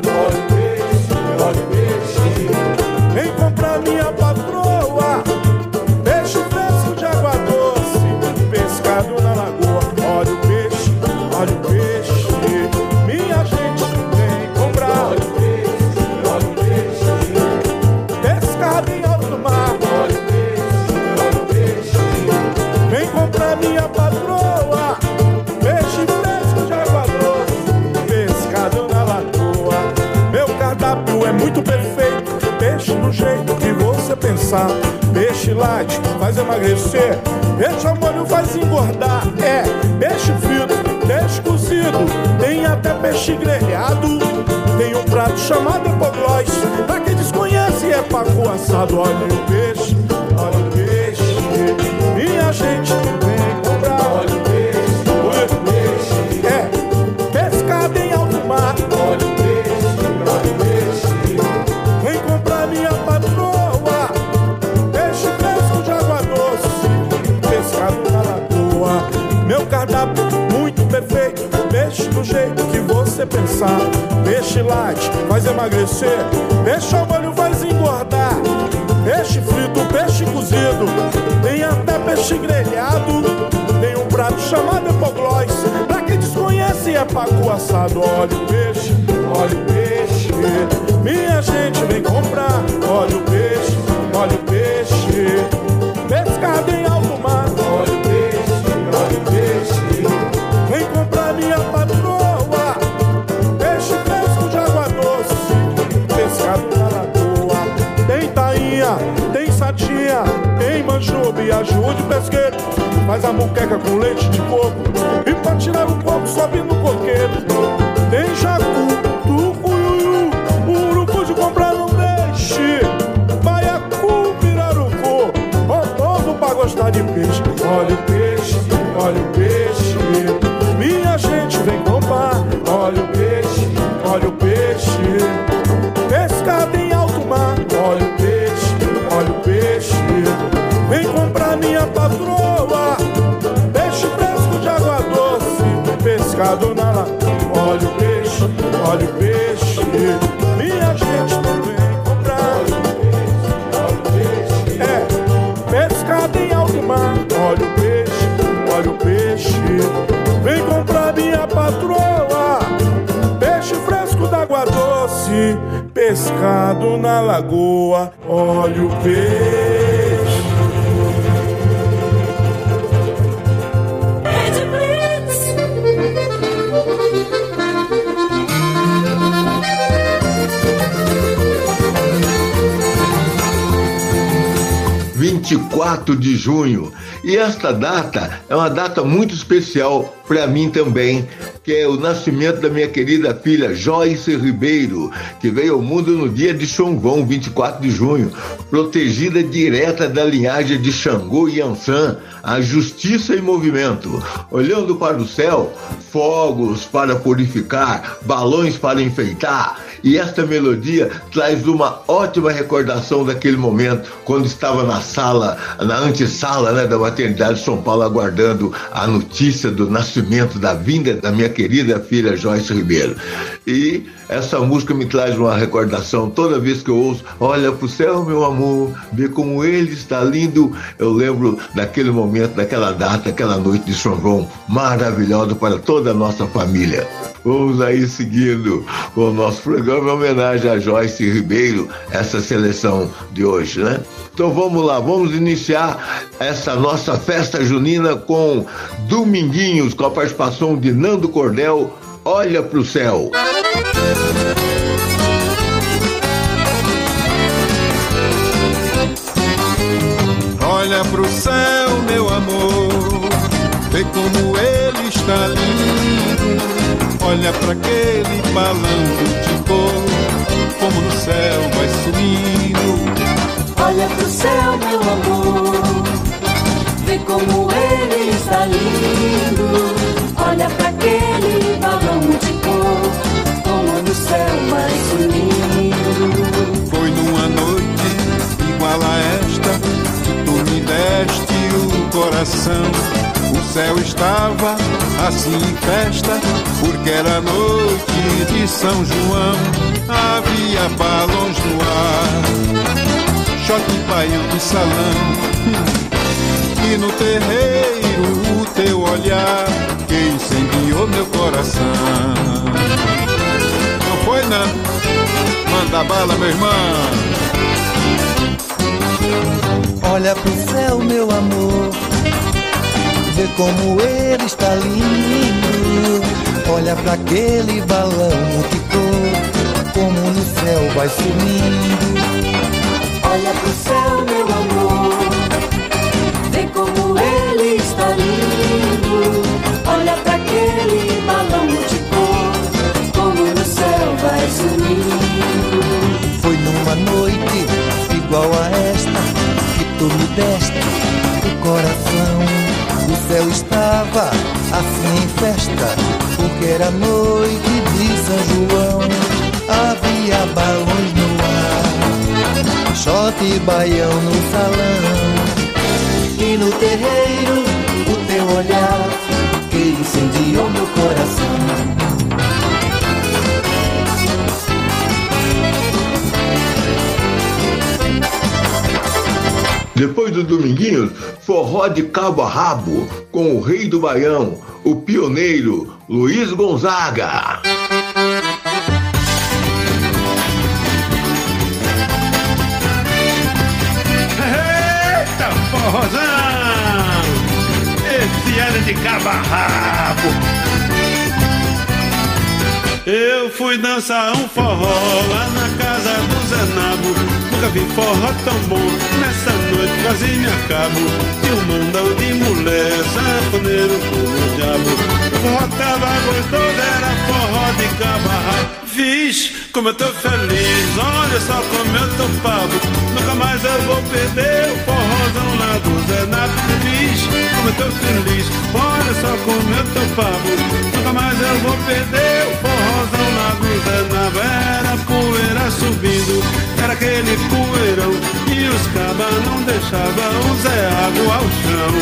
Peixe light faz emagrecer, peixe ao molho faz engordar. É, peixe frito, peixe cozido, tem até peixe grelhado. Tem um prato chamado epoglós, pra quem desconhece é pacu assado. Olha o peixe, olha o peixe, minha gente você pensar. Peixe light faz emagrecer, peixe ao molho faz engordar. Peixe frito, peixe cozido, tem até peixe grelhado. Tem um prato chamado epoglós, pra quem desconhece é pacu assado. Olha o peixe, olha o peixe, minha gente vem comprar. Olha o peixe, olha o peixe, tem manjubi, ajude pesqueiro. Faz a muqueca com leite de coco e pra tirar o coco sobe no coqueiro. Tem jacu, tucuiuiu, urucu de comprar não deixe. Baiacu, pirarucu, povo pra gostar de peixe. Olha Pescado na lagoa. Olha o peixe. Rede Blitz. 24 de junho. E esta data é uma data muito especial para mim também, que é o nascimento da minha querida filha Joyce Ribeiro, que veio ao mundo no dia de Xongão, 24 de junho, protegida direta da linhagem de Xangô e Ansan, a justiça em movimento. Olhando para o céu, fogos para purificar, balões para enfeitar. E esta melodia traz uma ótima recordação daquele momento, quando estava na sala, na antessala né, da maternidade de São Paulo, aguardando a notícia do nascimento, da vinda da minha querida filha Joyce Ribeiro. E essa música me traz uma recordação toda vez que eu ouço, olha pro céu, meu amor, vê como ele está lindo. Eu lembro daquele momento, daquela data, aquela noite de São João maravilhosa para toda a nossa família. Vamos aí seguindo o nosso programa em homenagem a Joyce Ribeiro, essa seleção de hoje, né? Então vamos lá, vamos iniciar essa nossa festa junina com Dominguinhos, com a participação de Nando Cordel, Olha pro céu. Olha pro céu, meu amor, vê como ele está lindo. Olha para aquele balanço de cor, como no céu vai sumindo. Olha pro céu, meu amor, vê como ele está lindo. Olha pra aquele balão de cor, como no céu vai sumindo. Foi numa noite igual a esta que tu me deste o coração. O céu estava assim em festa, porque era noite de São João. Havia balões no ar, choque baião no salão. E no terreiro o teu olhar que incendiou meu coração. Não foi não? Manda bala, meu irmão. Olha pro céu, meu amor, vê como ele está lindo. Olha pra aquele balão cor, como no céu vai sumindo. Olha pro céu, meu amor, vê como ele está lindo. Olha pra aquele balão cor, como no céu vai sumindo. Foi numa noite igual a esta que tu me deste o coração. Céu estava assim em festa, porque era noite de São João. Havia balões no ar, shot e baião no salão. E no terreiro, Depois do Dominguinhos, forró de cabo a rabo, com o rei do Baião, o pioneiro Luiz Gonzaga. Eita, forrozão! Esse ano de cabo a rabo. Eu fui dançar um forró lá na casa do Zenabo. Nunca vi forró tão bom. Nessa noite quase me acabo. Mandão de mulher, sanfoneiro como o diabo. O forró gostoso, era forró de cabarra. Fiz como eu tô feliz, olha só como eu tô pavo. Nunca mais eu vou perder o forrozão lá do Zenabo. Fiz como eu tô feliz, olha só como eu tô pavo. Nunca mais eu vou perder o lá do Zenabo. Era poeira subindo, era aquele poeirão. E os cabas não deixavam o Zé Água ao chão.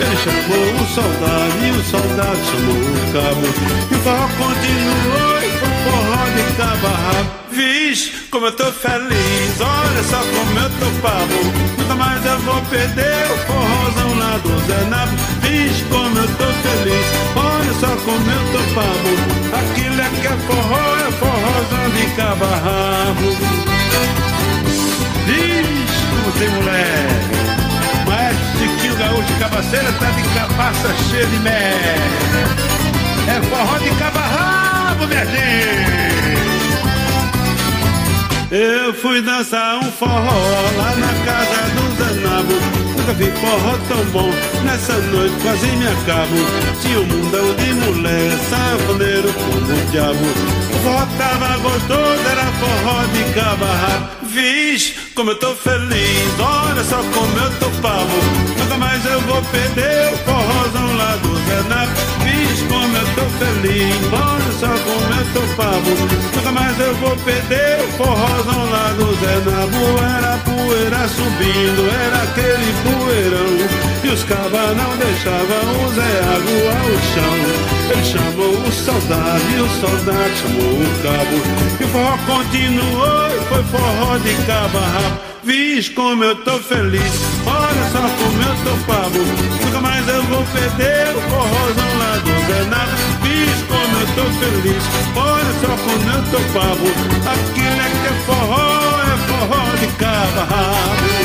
Ele chamou o soldado e o soldado chamou o cabo. E o forró continuou forró de cabarra. Viz como eu tô feliz, olha só como eu tô pavo. Nunca mais eu vou perder o forrozão lá do Zé Nabo. Viz como eu tô feliz, olha só como eu tô pavo. Aquilo é que é forró, é forrozão de cabarrabo. Viz como tem mulher. Maestro Chiquinho Gaúcho Cabaceira tá de cabaça cheia de mel. É forró de cabarrabo, Eu fui dançar um forró lá na casa do Zanabo. Nunca vi forró tão bom, nessa noite quase me acabo. Tinha um mundão de mulher, sanfoneiro como o diabo. Forró tava gostoso, era forró de cabarra. Vixe, como eu tô feliz, olha só como eu tô pavo. Nunca mais eu vou perder o forrozão lá do Renato. Vixe, eu tô feliz, olha só como eu tô pavo. Nunca mais eu vou perder o forrozão lá do Renato. Era poeira subindo, era aquele poeirão. E os cabas não deixavam o Zé Água ao chão. Ele chamou o soldado e o soldado chamou o cabo. E o forró continuou e foi forró de cabo a rabo. Vixe como eu tô feliz, olha só como eu tô pavo. Nunca mais eu vou perder o forrozão lá do Zé Nato. Vixe como eu tô feliz, olha só como eu tô pavo. Aquilo é que é forró, é forró de cabo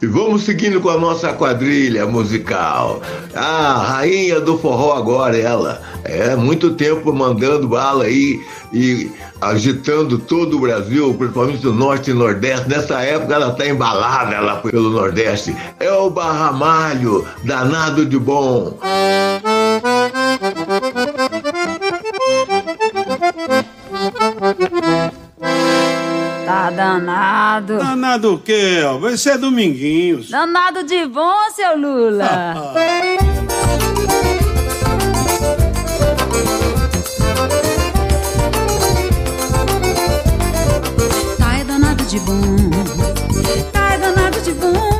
E vamos seguindo com a nossa quadrilha musical. A rainha do forró agora, ela. É muito tempo mandando bala aí e agitando todo o Brasil, principalmente o Norte e Nordeste. Nessa época ela tá embalada ela pelo Nordeste. É o Barramalho, danado de bom. Danado. Danado o quê? ó? Vai ser Dominguinhos. Danado de bom, seu Lula. Tá é danado de bom. Tá é danado de bom,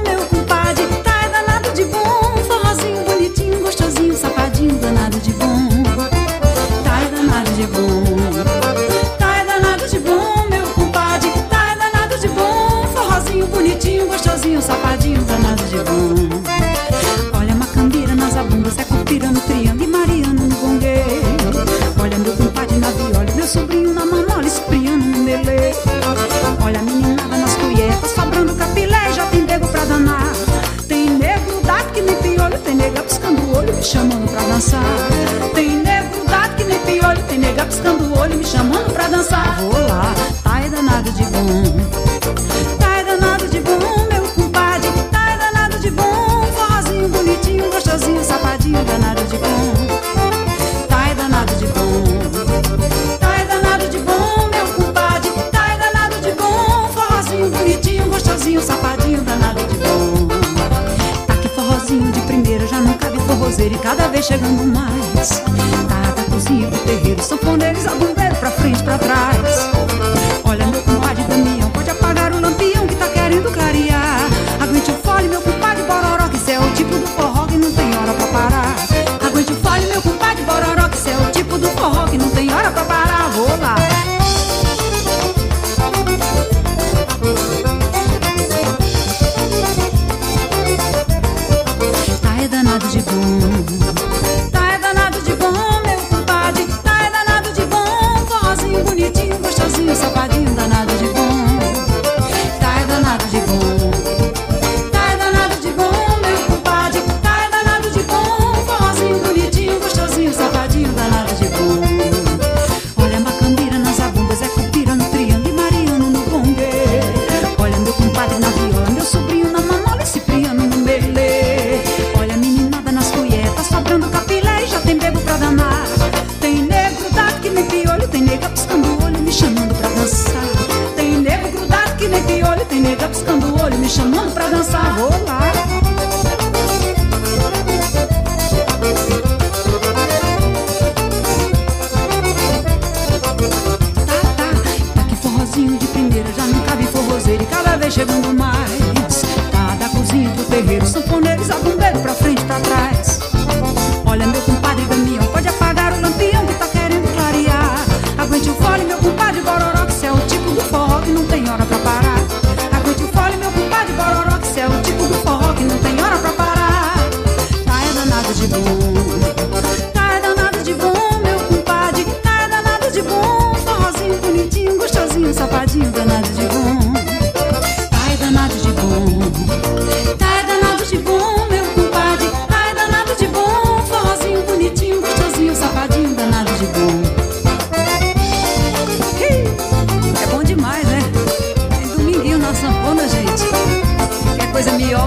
chamando pra dançar. Vou lá, tá é danado de bom. Tá é danado de bom, meu compadre. Tá é danado de bom. Forrozinho bonitinho, gostosinho, safadinho, danado de bom. Tá é danado de bom. Tá é danado de bom, meu compadre. Tá é danado de bom. Forrozinho bonitinho, gostosinho, safadinho, danado de bom. Tá que forrozinho de primeira, já nunca vi forrozeiro e cada vez chegando mais. Tá da cozinha pro terreiro, sanfoneiro e zabumbeiro pra frente, pra trás.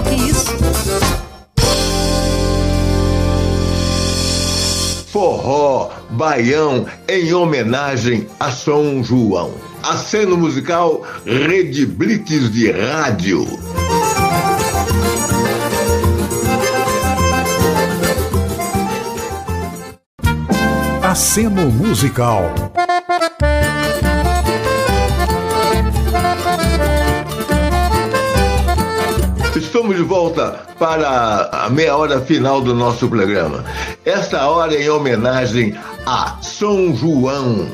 Que isso. Forró, baião, em homenagem a São João. Aceno musical Rede Blitz de Rádio. Aceno musical. Estamos de volta para a meia hora final do nosso programa. Esta hora em homenagem a São João.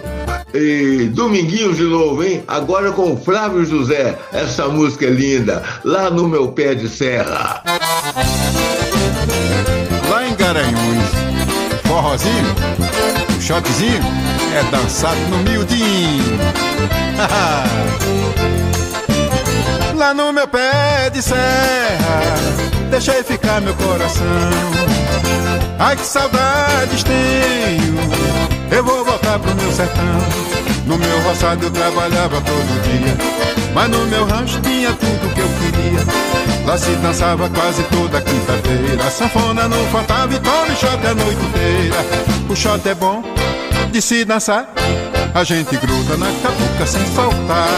E Dominguinhos de novo, hein? Agora com Flávio José. Essa música é linda. Lá no meu pé de serra. Lá em Garanhuns, forrozinho, o shotzinho é dançado no miudinho. <laughs> Lá no meu pé de serra, deixei ficar meu coração. Ai que saudades tenho, eu vou voltar pro meu sertão. No meu roçado eu trabalhava todo dia, mas no meu rancho tinha tudo que eu queria. Lá se dançava quase toda quinta-feira, sanfona não faltava e tome shot a noite inteira. O shot é bom de se dançar, a gente gruda na cabuca sem soltar.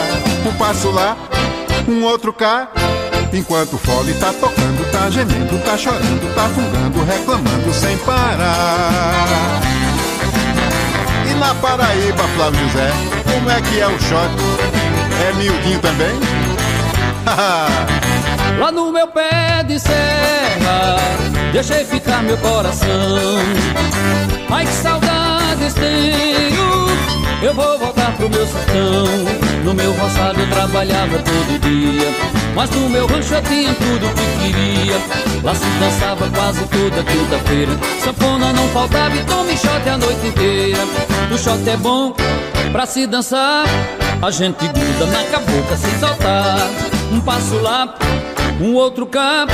Um passo lá, um outro cá. Enquanto o fole tá tocando, tá gemendo, tá chorando, tá fungando, reclamando sem parar. E na Paraíba, Flávio José, como é que é o shot? É miudinho também? <laughs> Lá no meu pé de serra, deixei ficar meu coração. Ai que saudades tenho, eu vou voltar pro meu sertão. No meu roçado eu trabalhava todo dia, mas no meu rancho eu tinha tudo que queria. Lá se dançava quase toda quinta-feira, sanfona não faltava e tome shot a noite inteira. O shot é bom pra se dançar, a gente gruda na cabocla sem soltar. Um passo lá, um outro cá.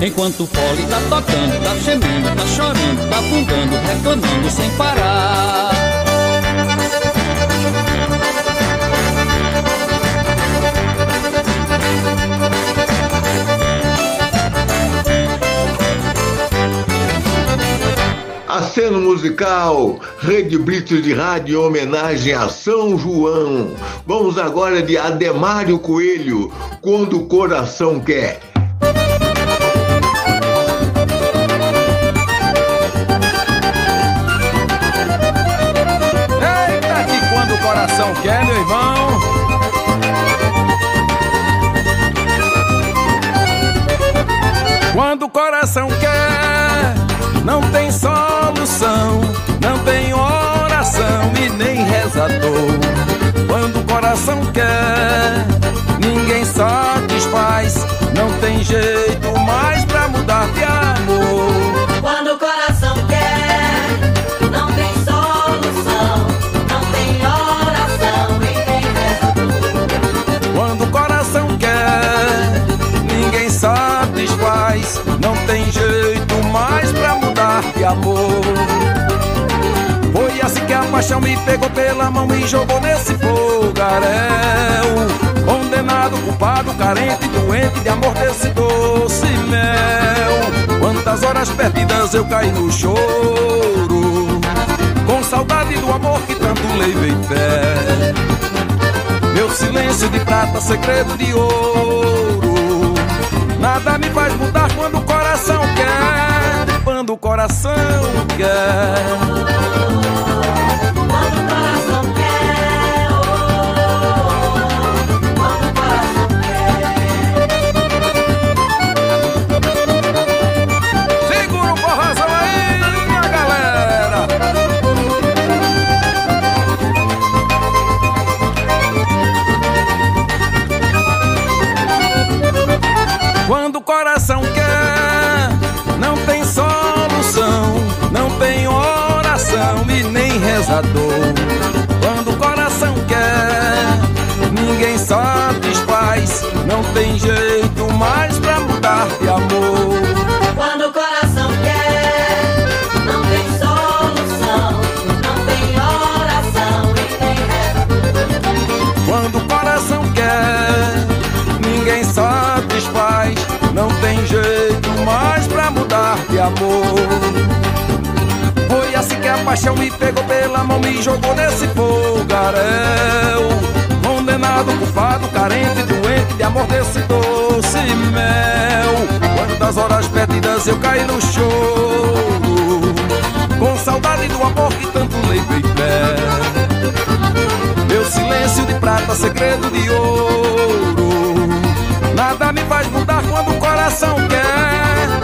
Enquanto o fole tá tocando, tá gemendo, tá chorando, tá fungando, reclamando sem parar. Aceno musical, Rede Blitz de rádio em homenagem a São João. Vamos agora de Ademário Coelho, quando o coração quer. Eita, que quando o coração quer, meu irmão. Quando o coração quer, não tem solução, rezador. Quando o coração quer, ninguém satisfaz, não tem jeito mais pra mudar de amor. Quando o coração quer, não tem solução, não tem oração nem rezador. Quando o coração quer, ninguém satisfaz. Não tem jeito mais pra mudar de amor. Paixão me pegou pela mão e jogou nesse fogaréu. Condenado, culpado, carente, doente de amor desse doce mel. Quantas horas perdidas eu caí no choro. Com saudade do amor que tanto levei fé. Meu silêncio de prata, segredo de ouro. Nada me faz mudar quando o coração quer. Quando o coração quer. Segura oração e nem rezador. Quando o coração quer, ninguém satisfaz, não tem jeito mais pra mudar de amor. Quando o coração quer, não tem solução, não tem oração e nem rezador. Quando o coração quer, ninguém satisfaz, Não tem jeito mais pra mudar de amor. Foi assim que a paixão me pegou pela mão, me jogou nesse fogaréu. Condenado, culpado, carente, doente de amor desse doce mel. Quantas horas perdidas eu caí no choro, com saudade do amor que tanto levei pé. Meu silêncio de prata, segredo de ouro. Nada me faz mudar quando o coração quer.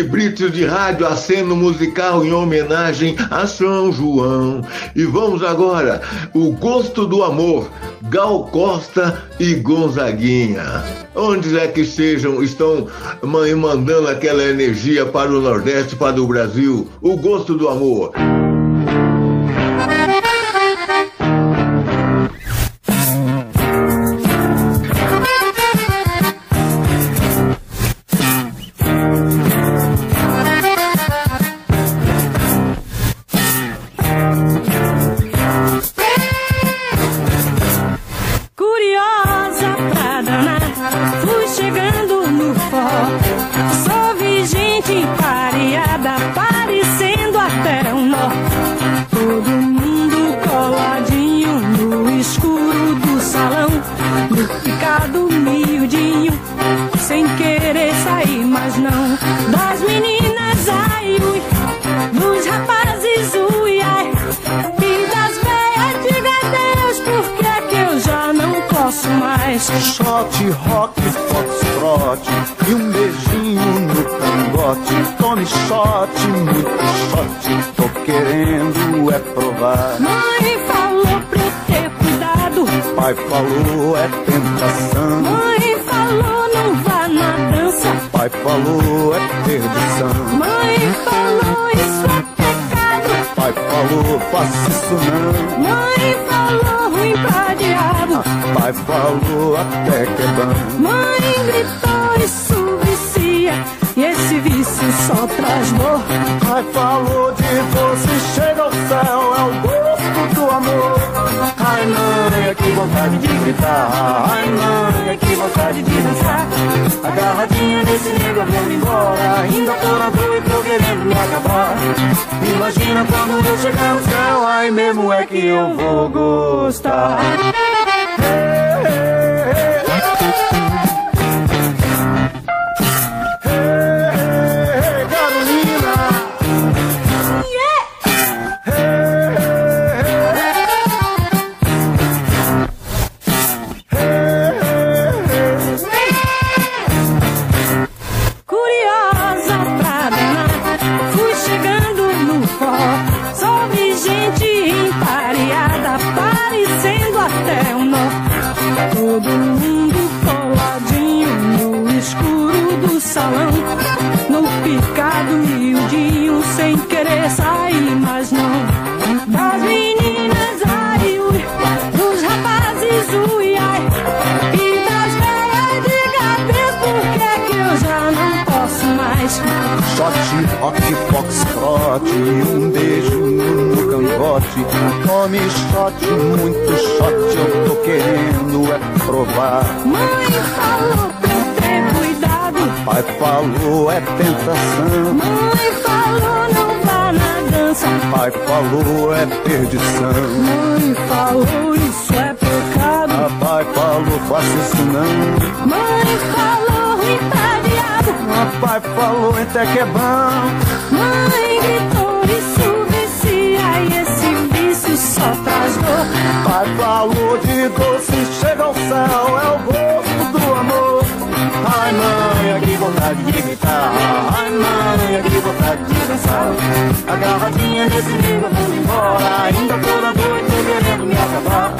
Rede Britos de Rádio Aceno Musical em homenagem a São João. E vamos agora, O Gosto do Amor, Gal Costa e Gonzaguinha. Onde é que sejam, estão ma- mandando aquela energia para o Nordeste, para o Brasil. O Gosto do Amor. Mais. Shot, rock, foxtrot E um beijinho no cangote Tome shot, muito shot Tô querendo é provar Mãe falou pra eu ter cuidado. Pai falou é tentação Mãe falou não vá na dança. Pai falou é perdição Mãe falou faça isso não Mãe falou ruim pra diabo. Pai falou até que é bom Mãe gritou isso vicia. E esse vício só traz dor. Pai falou de doce chega vontade de gritar. Ai mãe, que vontade de dançar. Agarradinha nesse nego vou embora. Ainda tô na rua e tô querendo me acabar. Imagina quando eu chegar no céu Ai mesmo é que eu vou gostar até que é bom. Mãe gritou isso vicia e esse vício só traz dor. Pai falou de doce chega ao céu É o gosto do amor. Ai mãe, que vontade de gritar. Ai mãe, que vontade de dançar. Agarradinha nesse livro, vamos embora. Ainda tô na noite, querendo me acabar.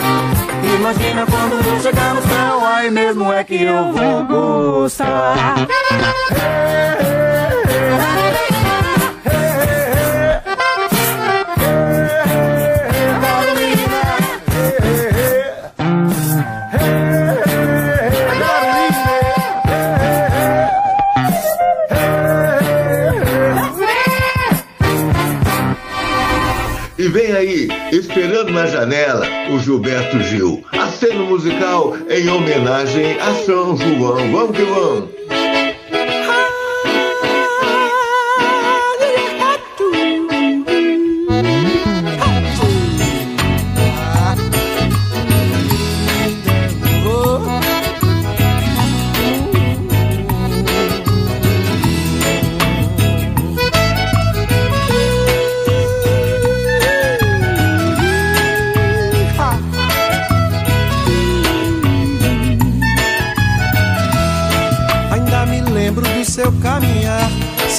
Imagina quando eu chegar no céu, aí mesmo é que eu vou gostar. E esperando na janela, o Gilberto Gil. Aceno musical em homenagem a São João. Vamos que vamos!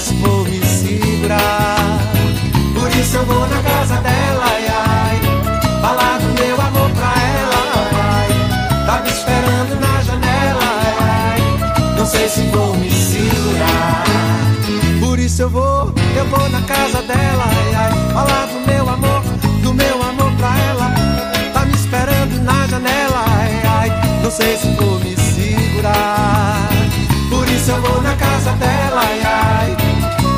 Se vou me segurar. Por isso eu vou na casa dela, ai, ai. Falar do meu amor pra ela, vai. Tá me esperando na janela, ai, ai. Não sei se vou me segurar. Por isso eu vou, eu vou na casa dela, ai, ai. Falar do meu amor, do meu amor pra ela. Tá me esperando na janela, ai, ai. Não sei se vou me segurar. Por isso eu vou na casa dela, ai, ai.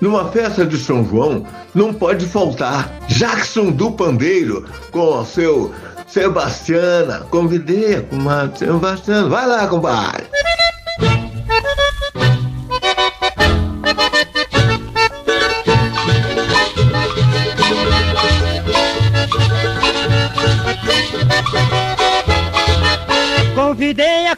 Numa festa de São João, não pode faltar Jackson do Pandeiro com o seu Sebastiana. Convidei a comadre Sebastiana. Vai lá, compadre.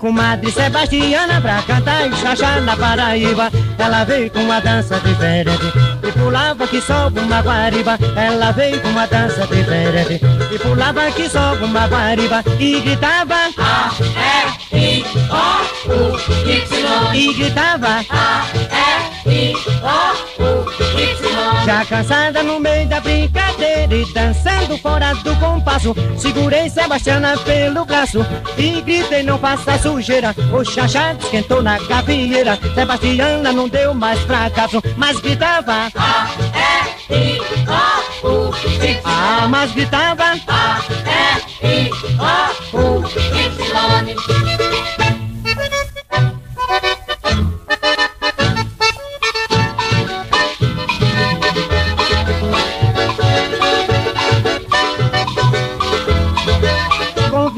Comadre Sebastiana pra cantar e chachar na Paraíba. Ela veio com uma dança diferente e pulava que só uma guariba. Ela veio com uma dança diferente e pulava que só uma guariba e gritava A, E, I, O, U, Y. E gritava A, E, I, O, U, Y. Já cansada no meio da brincadeira e dançando fora do compasso, segurei Sebastiana pelo braço e gritei não faça sujeira. O chachá esquentou na gavieira, Sebastiana não deu mais fracasso, mas gritava A, E, I, O, U, Y. Ah, mas gritava A, E, I, O, U, Y.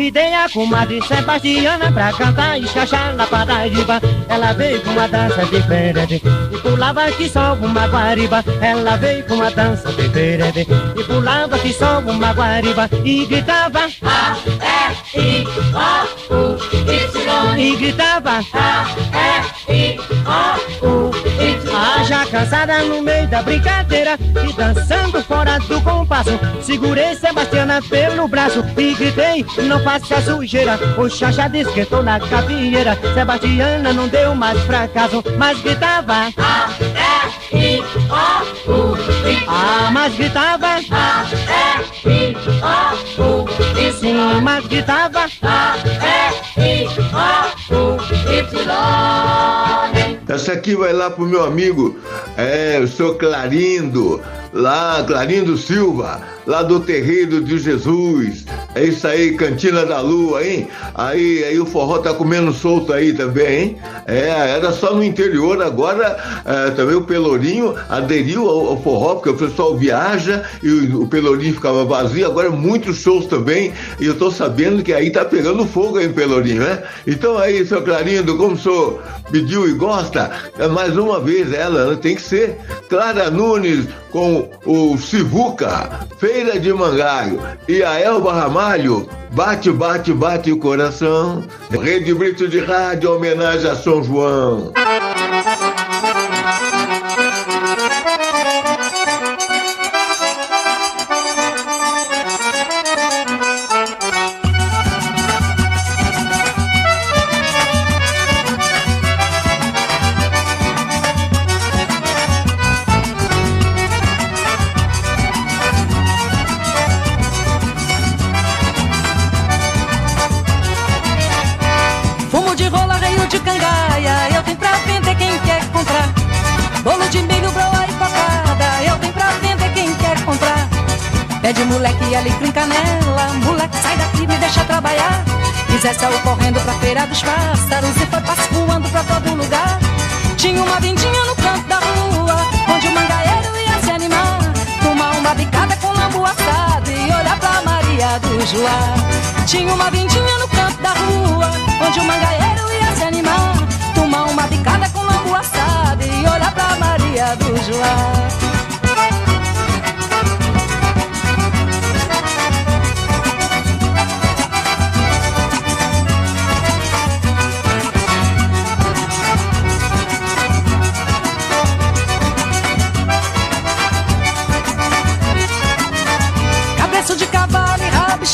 Convidei a comadre Sebastiana pra cantar e chachar na Paraíba. Ela veio com uma dança diferente e pulava que só uma guariba. Ela veio com uma dança diferente e pulava que só uma guariba e gritava A, E, I, O, U, Y. E gritava A, E, I, O, U, Y. Ah, já cansada no meio da brincadeira e dançando fora do compasso. Segurei Sebastiana pelo braço e gritei, não faça sujeira. O chachá esquentou na gavieira. Sebastiana não deu mais fracasso, mas gritava A, E, I, O, U, Y. Ah, mas gritava A, E, I, O, U, Y. Sim, mas gritava A, E, I, O, U, Y. Essa aqui vai lá pro meu amigo, é, o seu Clarindo, lá, Clarindo Silva, lá do Terreiro de Jesus. É isso aí, Cantina da Lua, hein? Aí, aí o forró tá comendo solto aí também, hein? É, era só no interior, agora é, também o Pelourinho aderiu ao, ao forró, porque o pessoal viaja e o, o Pelourinho ficava vazio, agora muitos shows também, e eu tô sabendo que aí tá pegando fogo aí em Pelourinho, né? Então aí, seu Clarindo, como o senhor pediu e gosta, é mais uma vez ela, né? tem que ser Clara Nunes com o Sivuca, Feira de Mangaio e a Elba Ramalho, Bate, bate, bate o coração. Rede Brito de Rádio, homenagem a São João. Pede moleque alecrim canela, moleque sai daqui, me deixa trabalhar. Zé saiu correndo pra feira dos pássaros e foi voando pra todo lugar. Tinha uma vindinha no canto da rua, onde o mangaeiro ia se animar. Tomar uma bicada com lambu assado e olhar pra Maria do Joá. Tinha uma vindinha no canto da rua, onde o mangaeiro ia se animar. Tomar uma bicada com lambu assado e olhar pra Maria do Joá.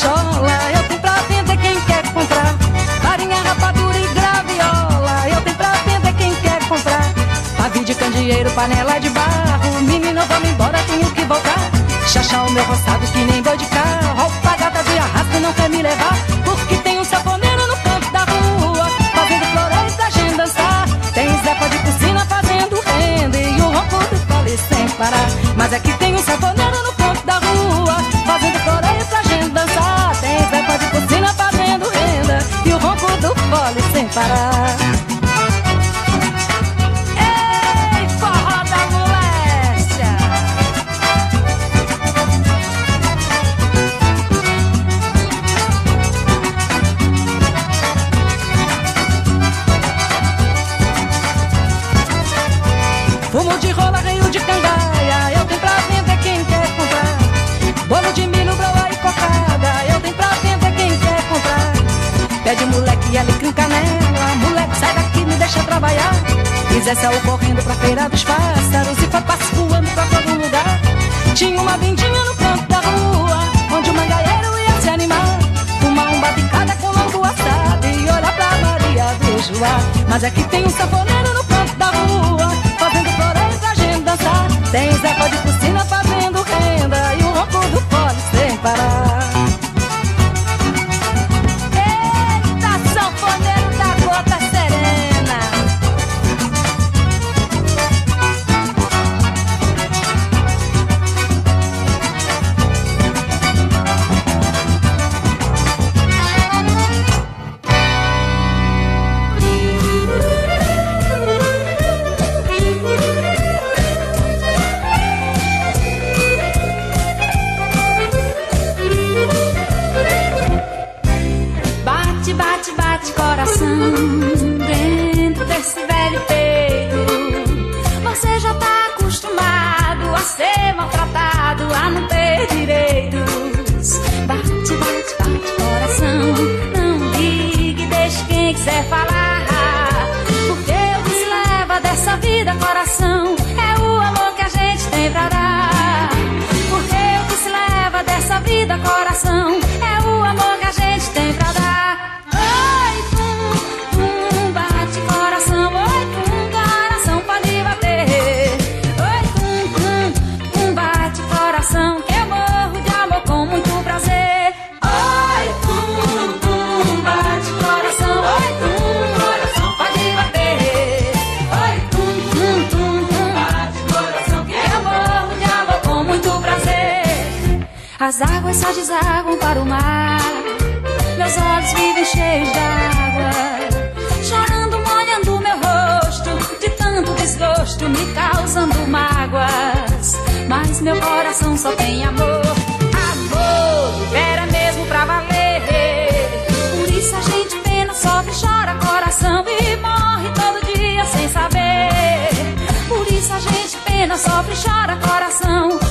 Eu tenho pra vender quem quer comprar. Farinha, rapadura e graviola, eu tenho pra vender quem quer comprar. Pavio de candeeiro, panela de barro, menino, vamos embora, tenho que voltar. Chachá o meu roçado que nem boi de carro, roupa gata de arrasto não quer me levar. Porque tem um saponeiro no canto da rua, fazendo floreios pra gente dançar. Tem Zepa de piscina fazendo renda e o ronco do fole sem parar. Mas aqui tem um saponeiro no canto da rua, fazendo floreios pra fole sem parar. Ei, forró da moléstia! Fumo de rola, reio de cangaia, eu tenho pra vender quem quer comprar. Bolo de milho, broa e cocada, eu tenho pra vender quem quer comprar. Pede moleque e alecrim deixa trabalhar. E Zé saiu correndo pra feira dos pássaros e passo voando pra todo lugar. Tinha uma vendinha no canto da rua, onde o mangaeiro ia se animar. Fumar um batucada com longo assado e olhar pra Maria do Joá. Mas é que tem um sanfoneiro no canto da rua, fazendo floreio pra gente dançar. Tem Zé de piscina fazendo renda e o ronco do fole sem parar. As águas só desaguam para o mar. Meus olhos vivem cheios d'água. Chorando, molhando meu rosto. De tanto desgosto, me causando mágoas. Mas meu coração só tem amor. Amor, era mesmo pra valer. Por isso a gente pena, sofre, chora coração e morre todo dia sem saber. Por isso a gente pena, sofre, chora coração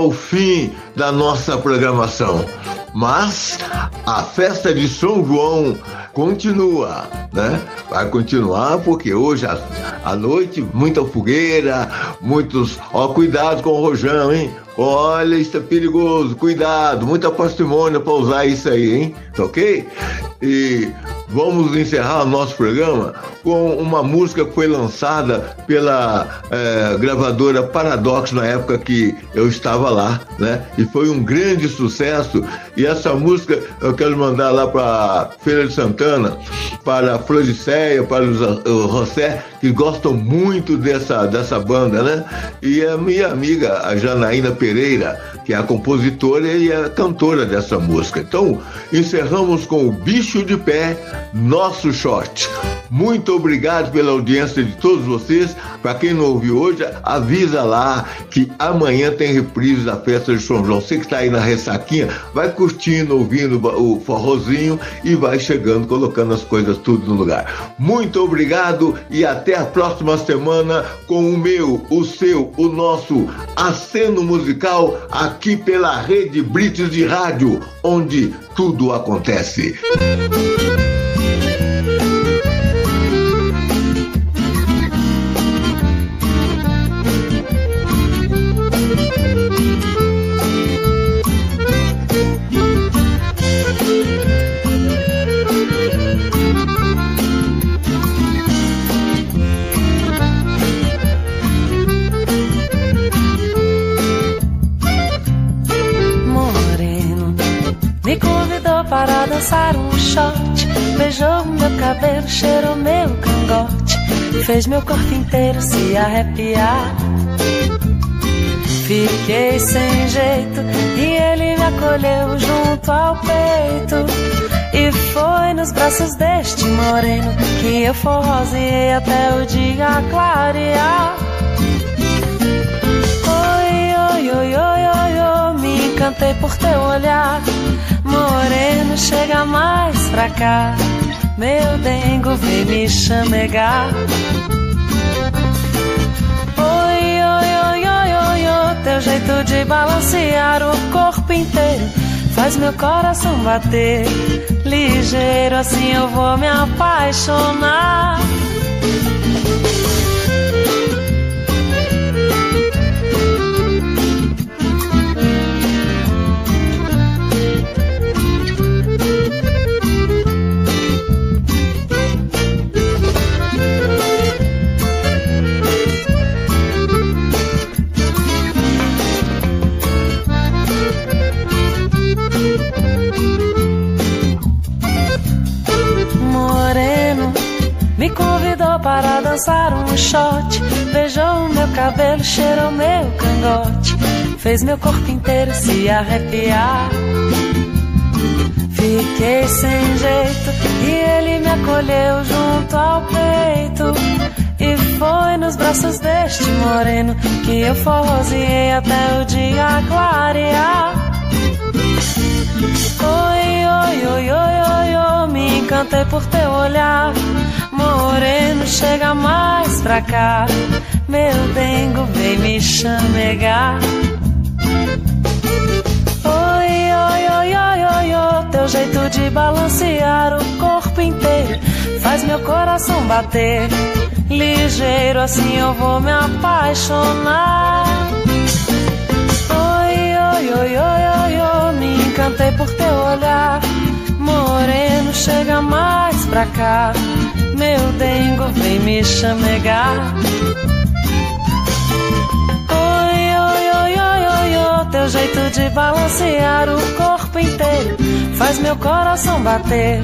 ao fim da nossa programação. Mas a festa de São João continua, né? Vai continuar porque hoje à, noite muita fogueira, muitos. Ó, cuidado com o rojão, hein? Olha, isso é perigoso, cuidado, muita parcimônia para usar isso aí, hein? Tá ok? E vamos encerrar o nosso programa com uma música que foi lançada pela eh, gravadora Paradox na época que eu estava lá, né? E foi um grande sucesso. E essa música eu quero mandar lá para Feira de Santana, para a Floricéia, para o José, que gostam muito dessa, dessa banda, né? E a minha amiga, a Janaína Pereira, que é a compositora e a cantora dessa música. Então, encerramos com o Bicho de Pé, Nosso Short. Muito obrigado pela audiência de todos vocês. Para quem não ouviu hoje, avisa lá que amanhã tem reprise da festa de São João. Você que está aí na ressaquinha, vai curtindo, ouvindo o forrozinho e vai chegando, colocando as coisas tudo no lugar. Muito obrigado e até a próxima semana com o meu, o seu, o nosso aceno musical aqui pela Rede Brits de Rádio, onde tudo acontece. Fez meu corpo inteiro se arrepiar. Fiquei sem jeito e ele me acolheu junto ao peito. E foi nos braços deste moreno que eu forroseei até o dia clarear. Oi, oi, oi, oi, oi, oi, me encantei por teu olhar. Moreno, chega mais pra cá. Meu dengo, vem me chamegar. Oi, oi, oi, oi, oi, oi, teu jeito de balancear o corpo inteiro faz meu coração bater. Ligeiro, assim eu vou me apaixonar. Para dançar um shot. Beijou meu cabelo, cheirou meu cangote. Fez meu corpo inteiro se arrepiar. Fiquei sem jeito e ele me acolheu junto ao peito. E foi nos braços deste moreno que eu forroseei até o dia clarear. Oi, oi, oi, oi, oi, oi, me encantei por teu olhar. Moreno, chega mais pra cá. Meu dengo, vem me chamegar. Oi, oi, oi, oi, oi, oi, teu jeito de balancear o corpo inteiro faz meu coração bater. Ligeiro, assim eu vou me apaixonar. Oi, oi, oi, oi, oi, oi, me encantei por teu olhar. Moreno, chega mais pra cá. Meu dengo, vem me chamegar. Oi, oi, oi, oi, oi, oi, teu jeito de balancear o corpo inteiro faz meu coração bater.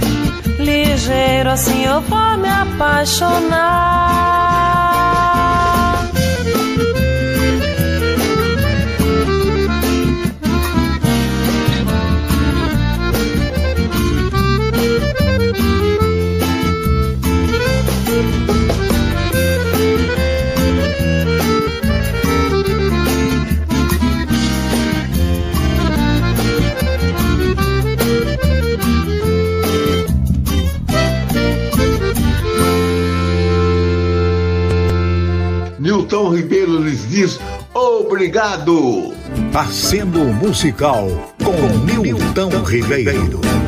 Ligeiro, assim eu vou me apaixonar. Nilton Ribeiro lhes diz obrigado. Aceno Musical com Nilton Ribeiro.